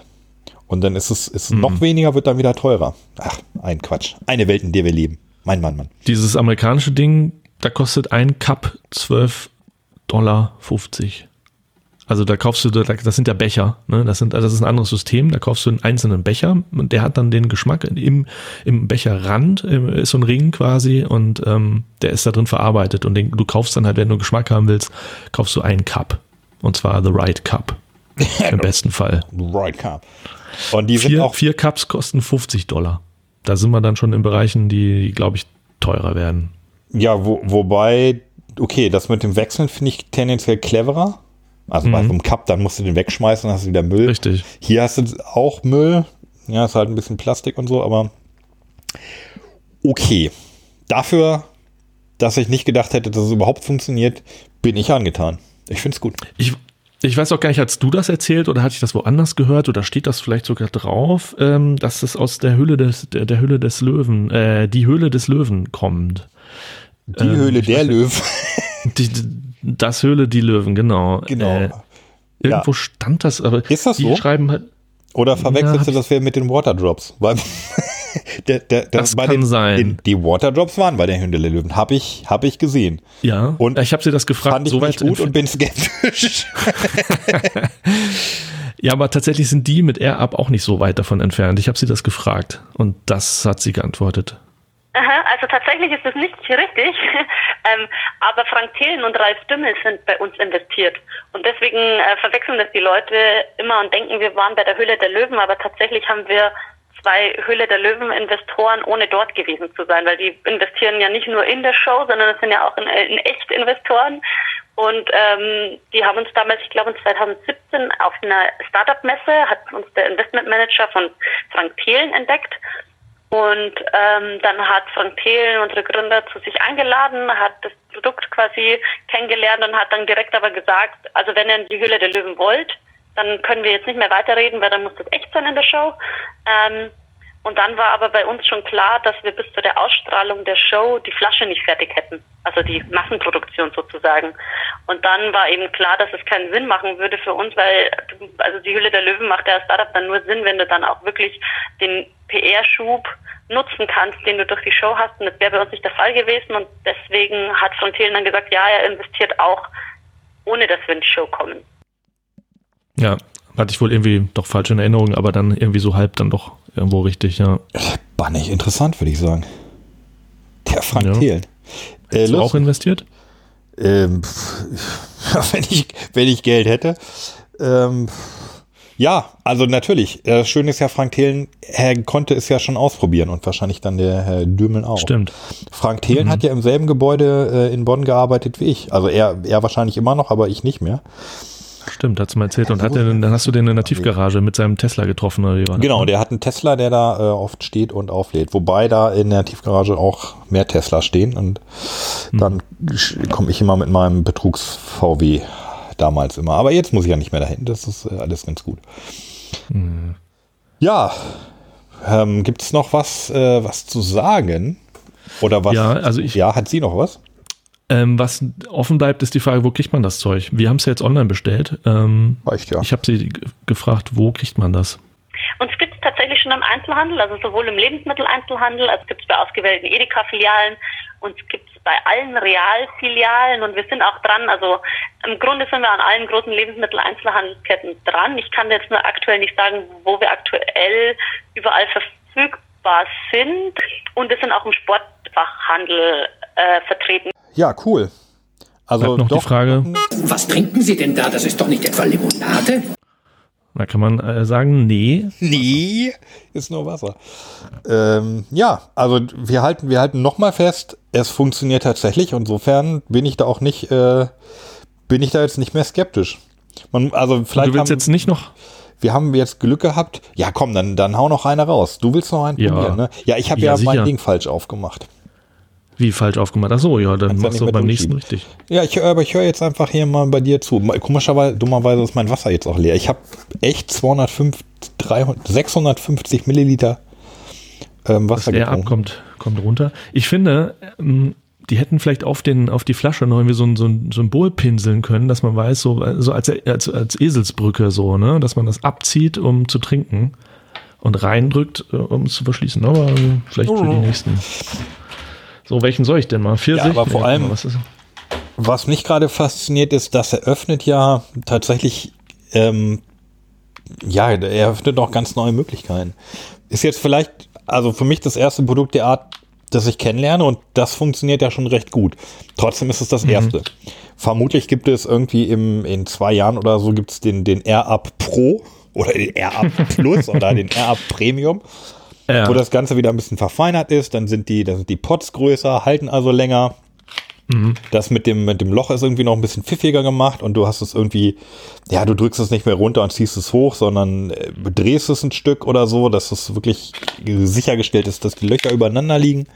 Und dann ist es ist Mhm. noch weniger, wird dann wieder teurer. Ach, ein Quatsch. Eine Welt, in der wir leben. Mein Mann, Mann. dieses amerikanische Ding, da kostet ein Cup 12,50 Dollar. Also da kaufst du, das sind ja Becher, ne? das, sind, das ist ein anderes System, da kaufst du einen einzelnen Becher und der hat dann den Geschmack im, im Becherrand, ist so ein Ring quasi und ähm, der ist da drin verarbeitet und den, du kaufst dann halt, wenn du Geschmack haben willst, kaufst du einen Cup und zwar The Right Cup im besten Fall. Right Cup. Und die sind Vier, auch vier Cups kosten 50 Dollar. Da sind wir dann schon in Bereichen, die, glaube ich, teurer werden. Ja, wo, wobei, okay, das mit dem Wechseln finde ich tendenziell cleverer. Also bei so einem Cup, dann musst du den wegschmeißen, dann hast du wieder Müll. Mhm. Richtig. Hier hast du auch Müll. Ja, ist halt ein bisschen Plastik und so, aber okay. Dafür, dass ich nicht gedacht hätte, dass es überhaupt funktioniert, bin ich angetan. Ich finde es gut. Ich, ich weiß auch gar nicht, hast du das erzählt oder hatte ich das woanders gehört oder steht das vielleicht sogar drauf, ähm, dass es aus der Höhle des, der, der Höhle des Löwen, äh, die Höhle des Löwen kommt. Die Ähm, Höhle der Löwen. Die, das Höhle, die Löwen, genau. Genau. Äh, irgendwo stand das, aber Ist das die so? schreiben halt, Oder verwechselst Ja, du das mit den Waterdrops? Weil der, der, der, Das bei kann den, sein. Den, die Waterdrops waren bei der Höhle der Löwen. Habe ich, hab ich gesehen. ja, Und ich habe sie das gefragt, Fand ich so weit gut und bin skeptisch. Ja, aber tatsächlich sind die mit Air-Up auch nicht so weit davon entfernt. Ich habe sie das gefragt und das hat sie geantwortet. Aha, also tatsächlich ist das nicht richtig, ähm, aber Frank Thelen und Ralf Dümmel sind bei uns investiert. Und deswegen äh, verwechseln das die Leute immer und denken, wir waren bei der Höhle der Löwen, aber tatsächlich haben wir zwei Höhle der Löwen-Investoren, ohne dort gewesen zu sein, weil die investieren ja nicht nur in der Show, sondern es sind ja auch in, in echt Investoren. Und ähm, die haben uns damals, ich glaube 2017, auf einer Startup-Messe, hat uns der Investmentmanager von Frank Thelen entdeckt. Und ähm, dann hat Frank Thelen unsere Gründer zu sich eingeladen, hat das Produkt quasi kennengelernt und hat dann direkt aber gesagt, also wenn ihr in die Höhle der Löwen wollt, dann können wir jetzt nicht mehr weiterreden, weil dann muss das echt sein in der Show. Ähm, und dann war aber bei uns schon klar, dass wir bis zu der Ausstrahlung der Show die Flasche nicht fertig hätten. Also die Massenproduktion sozusagen. Und dann war eben klar, dass es keinen Sinn machen würde für uns, weil also die Hülle der Löwen macht als Startup dann nur Sinn, wenn du dann auch wirklich den PR-Schub nutzen kannst, den du durch die Show hast. Und das wäre bei uns nicht der Fall gewesen. Und deswegen hat Frank Thelen dann gesagt, ja, er investiert auch, ohne dass wir in die Show kommen. Ja, hatte ich wohl irgendwie doch falsch in Erinnerung, aber dann irgendwie so halb dann doch irgendwo richtig, ja. Bannig interessant, würde ich sagen. Der Frank Ja. Thelen. Äh, Hast du auch investiert? Ähm, wenn, ich, wenn ich Geld hätte. Ähm, ja, also natürlich. Das Schöne ist ja, Frank Thelen er konnte es ja schon ausprobieren und wahrscheinlich dann der Herr Dümel auch. Stimmt. Frank Thelen hat ja im selben Gebäude äh, in Bonn gearbeitet wie ich. Also er, er wahrscheinlich immer noch, aber ich nicht mehr. Stimmt, hat's mal erzählt. Und hat er, dann hast du den in der Tiefgarage mit seinem Tesla getroffen, oder wie war? Genau, der hat einen Tesla, der da äh, oft steht und auflädt. Wobei da in der Tiefgarage auch mehr Tesla stehen und dann komme ich immer mit meinem Betrugs-VW damals immer. Aber jetzt muss ich ja nicht mehr dahin. Das ist äh, alles ganz gut. Ja, ähm, gibt es noch was, äh, was zu sagen? Oder was? Ja, also ich- Ja, hat sie noch was? Ähm, was offen bleibt, ist die Frage, wo kriegt man das Zeug? Wir haben es ja jetzt online bestellt. Ähm, Reicht ja. Ich habe sie gefragt, wo kriegt man das? Uns gibt es tatsächlich schon im Einzelhandel, also sowohl im Lebensmitteleinzelhandel, als gibt es bei ausgewählten Edeka-Filialen, uns gibt es bei allen Real-Filialen und wir sind auch dran, also im Grunde sind wir an allen großen Lebensmitteleinzelhandelsketten dran. Ich kann jetzt nur aktuell nicht sagen, wo wir aktuell überall verfüg verfügbar sind und es sind auch im Sportfachhandel äh, vertreten. Ja, cool. Also Bleibt noch die doch, Frage, Was trinken Sie denn da? Das ist doch nicht etwa Limonade? Da kann man äh, sagen, nee. Nee, ist nur Wasser. Ähm, ja, also wir halten, wir halten nochmal fest, es funktioniert tatsächlich. Insofern bin ich da auch nicht, äh, bin ich da jetzt nicht mehr skeptisch. Man, also vielleicht du willst haben, jetzt nicht noch, wir haben jetzt Glück gehabt. Ja, komm, dann, dann hau noch einer raus. Du willst noch einen Ja. probieren, ne? Ja, ich habe Ja, ja, mein. Ding falsch aufgemacht. Wie falsch aufgemacht? Ach so, ja, dann Kannst ja machst nicht du beim nächsten richtig. Ja, ich aber ich höre jetzt einfach hier mal bei dir zu. Komischerweise, dummerweise ist mein Wasser jetzt auch leer. Ich habe echt 205, 300, 650 Milliliter ähm, Was Wasser er getrunken. abkommt, kommt runter. Ich finde, ähm, die hätten vielleicht auf, den, auf die Flasche noch irgendwie so ein, so ein Symbol pinseln können, dass man weiß, so, so als, als, als Eselsbrücke so, ne, dass man das abzieht, um zu trinken und reindrückt, äh, um es zu verschließen. Aber äh, vielleicht für die nächsten. So, welchen soll ich denn mal? Pfirsich? Ja, aber vor Nee, allem- Was ist? Was mich gerade fasziniert ist, dass er öffnet ja tatsächlich, ähm, ja, er öffnet auch ganz neue Möglichkeiten. Ist jetzt vielleicht, also für mich das erste Produkt der Art, das ich kennenlerne und das funktioniert ja schon recht gut. Trotzdem ist es das erste. Vermutlich gibt es irgendwie im, in zwei Jahren oder so gibt es den, den Air-Up Pro oder den Air-Up Plus oder den Air-Up Premium, Ja. wo das Ganze wieder ein bisschen verfeinert ist. Dann sind die, dann sind die Pots größer, halten also länger. Das mit dem, mit dem Loch ist irgendwie noch ein bisschen pfiffiger gemacht und du hast es irgendwie, ja, du drückst es nicht mehr runter und ziehst es hoch, sondern äh, drehst es ein Stück oder so, dass es wirklich sichergestellt ist, dass die Löcher übereinander liegen.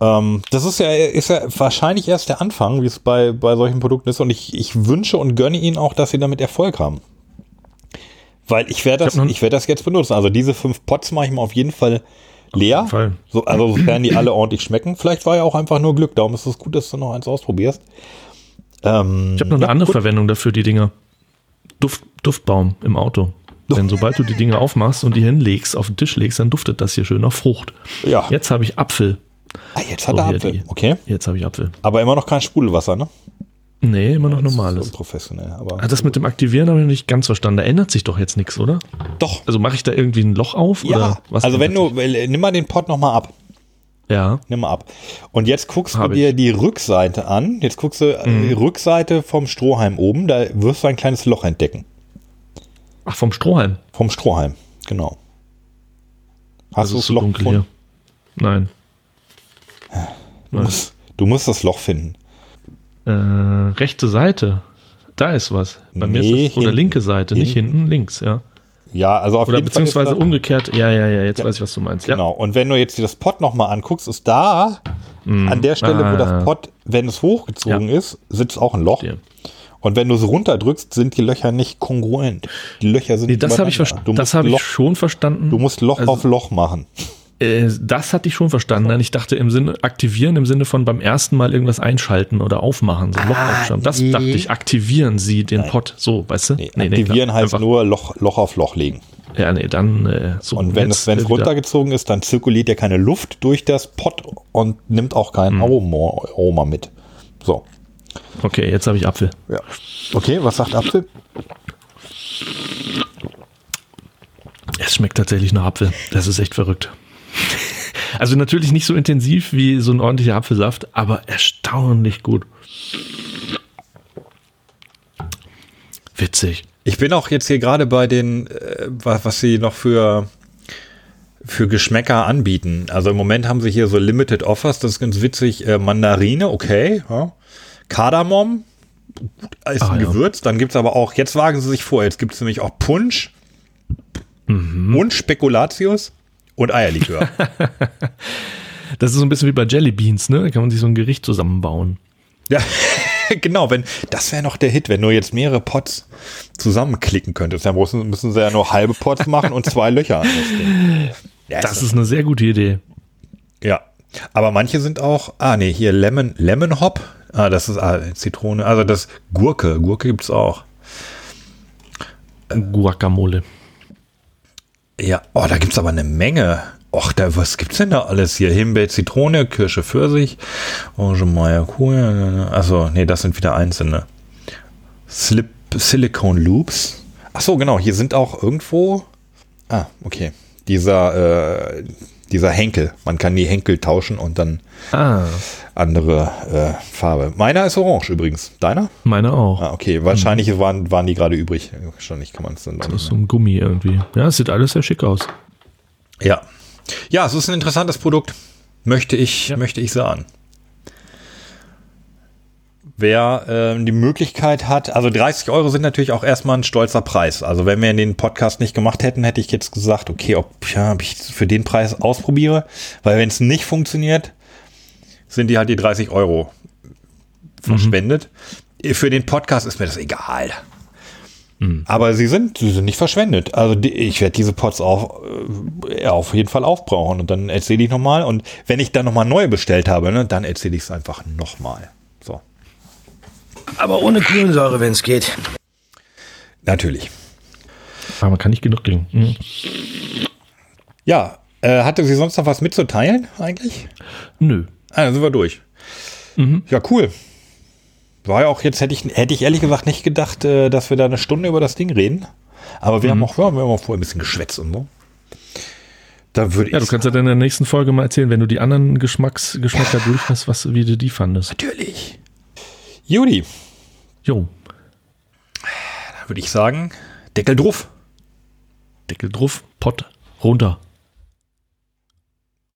Ähm, das ist ja, ist ja wahrscheinlich erst der Anfang, wie es bei, bei solchen Produkten ist und ich, ich wünsche und gönne ihnen auch, dass sie damit Erfolg haben. Weil ich werde das, Ich ich werde das jetzt benutzen. Also diese fünf Pots mache ich mal auf jeden Fall leer. jeden Fall. So, also sofern die alle ordentlich schmecken. Vielleicht war ja auch einfach nur Glück. Darum ist es gut, dass du noch eins ausprobierst. Ähm, Ich habe noch eine ja, andere gut. Verwendung dafür, die Dinger. Duft, Duftbaum im Auto. Denn sobald du die Dinge aufmachst und die hinlegst, auf den Tisch legst, dann duftet das hier schön nach Frucht. Ja. Jetzt habe ich Apfel. Ah, jetzt hat So, er Apfel. die. Okay. Jetzt habe ich Apfel. Aber immer noch kein Sprudelwasser, ne? Nee, immer noch Das ist normales. Unprofessionell. Aber Ah, Das mit dem Aktivieren habe ich noch nicht ganz verstanden. Da ändert sich doch jetzt nichts, oder? doch. Also mache ich da irgendwie ein Loch auf? Ja. Oder was also wenn du, äh, nimm mal den Pot nochmal ab. sich? Ja. Nimm mal ab. Und jetzt guckst Hab du dir ich. Mhm. die Rückseite an. Jetzt guckst du äh, die Rückseite vom Strohhalm oben. Da wirst du ein kleines Loch entdecken. Ach, vom Strohhalm. Vom Strohhalm. Genau. Hast du das Loch dunkel. Nein. Du musst, du musst das Loch finden. Äh, rechte Seite. Da ist was. Bei mir Nee, ist das, oder hinten. linke Seite, nicht Hinten. hinten, links, ja. Ja, also auf Oder jeden Fall beziehungsweise da- umgekehrt. Ja, ja, ja, jetzt Ja. weiß ich, was du meinst. Genau. Und wenn du jetzt dir das Pot nochmal anguckst, ist da an der Stelle, wo Ah. das Pot, wenn es hochgezogen Ja. ist, sitzt auch ein Loch. Ja. Und wenn du es runterdrückst, sind die Löcher nicht kongruent. Die Löcher sind Nee, das habe ich, Du das hab ich Loch, schon verstanden. Du musst Loch Also- auf Loch machen. Äh, das hatte ich schon verstanden. Nein, ich dachte im Sinne aktivieren, im Sinne von beim ersten Mal irgendwas einschalten oder aufmachen, so ein Loch aufschauen. Das Ah, nee. dachte ich, aktivieren Sie den Pot. So, weißt du? Nee, aktivieren klar. heißt Einfach- nur Loch, Loch auf Loch legen. Ja, nee, dann äh, so. Und wenn es, wenn es äh, runtergezogen ist, dann zirkuliert ja keine Luft durch das Pot und nimmt auch kein Hm. Aroma, Aroma mit. So. Okay, jetzt habe ich Apfel. Ja. Okay, was sagt Apfel? Es schmeckt tatsächlich nach Apfel. Das ist echt verrückt. Also natürlich nicht so intensiv wie so ein ordentlicher Apfelsaft, aber erstaunlich gut. Witzig. Ich bin auch jetzt hier gerade bei den, äh, was, sie noch für, für Geschmäcker anbieten. Also im Moment haben sie hier so Limited Offers, das ist ganz witzig. Äh, Mandarine, okay. Ja. Kardamom ist Ah, ein ja. Gewürz. Dann gibt's aber auch, jetzt wagen sie sich vor, jetzt gibt's nämlich auch Punsch Mhm. und Spekulatius und Eierlikör. Das ist so ein bisschen wie bei Jelly Beans, ne? Da kann man sich so ein Gericht zusammenbauen. ja, genau, wenn, das wäre noch der Hit, wenn du jetzt mehrere Pots zusammenklicken könntest. Dann müssen, müssen sie ja nur halbe Pots machen und zwei Löcher an das Ding. Ja, Das ist eine sehr gute Idee. Ja, aber manche sind auch, ah nee, hier Lemon, Lemon Hop, ah, das ist ah, Zitrone, also das Gurke, Gurke gibt's auch. Guacamole. Ja, oh, da gibt's aber eine Menge. Och, da, was gibt's denn da alles hier? Himbeer, Zitrone, Kirsche, Pfirsich, Orange, Maracuja, also nee, das sind wieder einzelne. Slip, Silicone Loops. Ach so, genau, hier sind auch irgendwo, ah, okay. dieser, äh, dieser Henkel. Man kann die Henkel tauschen und dann Ah, andere äh, Farbe. Meiner ist orange übrigens. Deiner? meine auch. Ah, okay. Wahrscheinlich waren, waren die gerade übrig. Wahrscheinlich kann man es dann Das ist nicht so ein Gummi irgendwie. Ja, es sieht alles sehr schick aus. Ja. Ja, es ist ein interessantes Produkt. Möchte ich, möchte ich sagen. Wer ähm, die Möglichkeit hat, also 30 Euro sind natürlich auch erstmal ein stolzer Preis. Also wenn wir den Podcast nicht gemacht hätten, hätte ich jetzt gesagt, okay, ob, ja, ob ich für den Preis ausprobiere, weil wenn es nicht funktioniert, sind die halt die 30 Euro verschwendet. Für den Podcast ist mir das egal. Aber sie sind, sie sind nicht verschwendet. Also die, ich werde diese Pots auch äh, auf jeden Fall aufbrauchen und dann erzähle ich nochmal. Und wenn ich dann nochmal neue bestellt habe, ne, dann erzähle ich es einfach nochmal. Aber ohne Kohlensäure, wenn es geht. Natürlich. Aber man kann nicht genug kriegen. Mhm. Ja, äh, hatte sie sonst noch was mitzuteilen eigentlich? Nö. Ah, dann sind wir durch. Ja, cool. War ja auch jetzt, hätte ich, hätte ich ehrlich gesagt nicht gedacht, äh, dass wir da eine Stunde über das Ding reden. Aber wir haben auch, ja, wir haben auch vorher ein bisschen geschwätzt und so. Da würde ich Ja, du kannst ja dann in der nächsten Folge mal erzählen, wenn du die anderen Geschmacks, Geschmäcker durch hast, was, wie du die fandest. natürlich. Judy, Jo, würde ich sagen, Deckel drauf. Deckel drauf, Pott runter.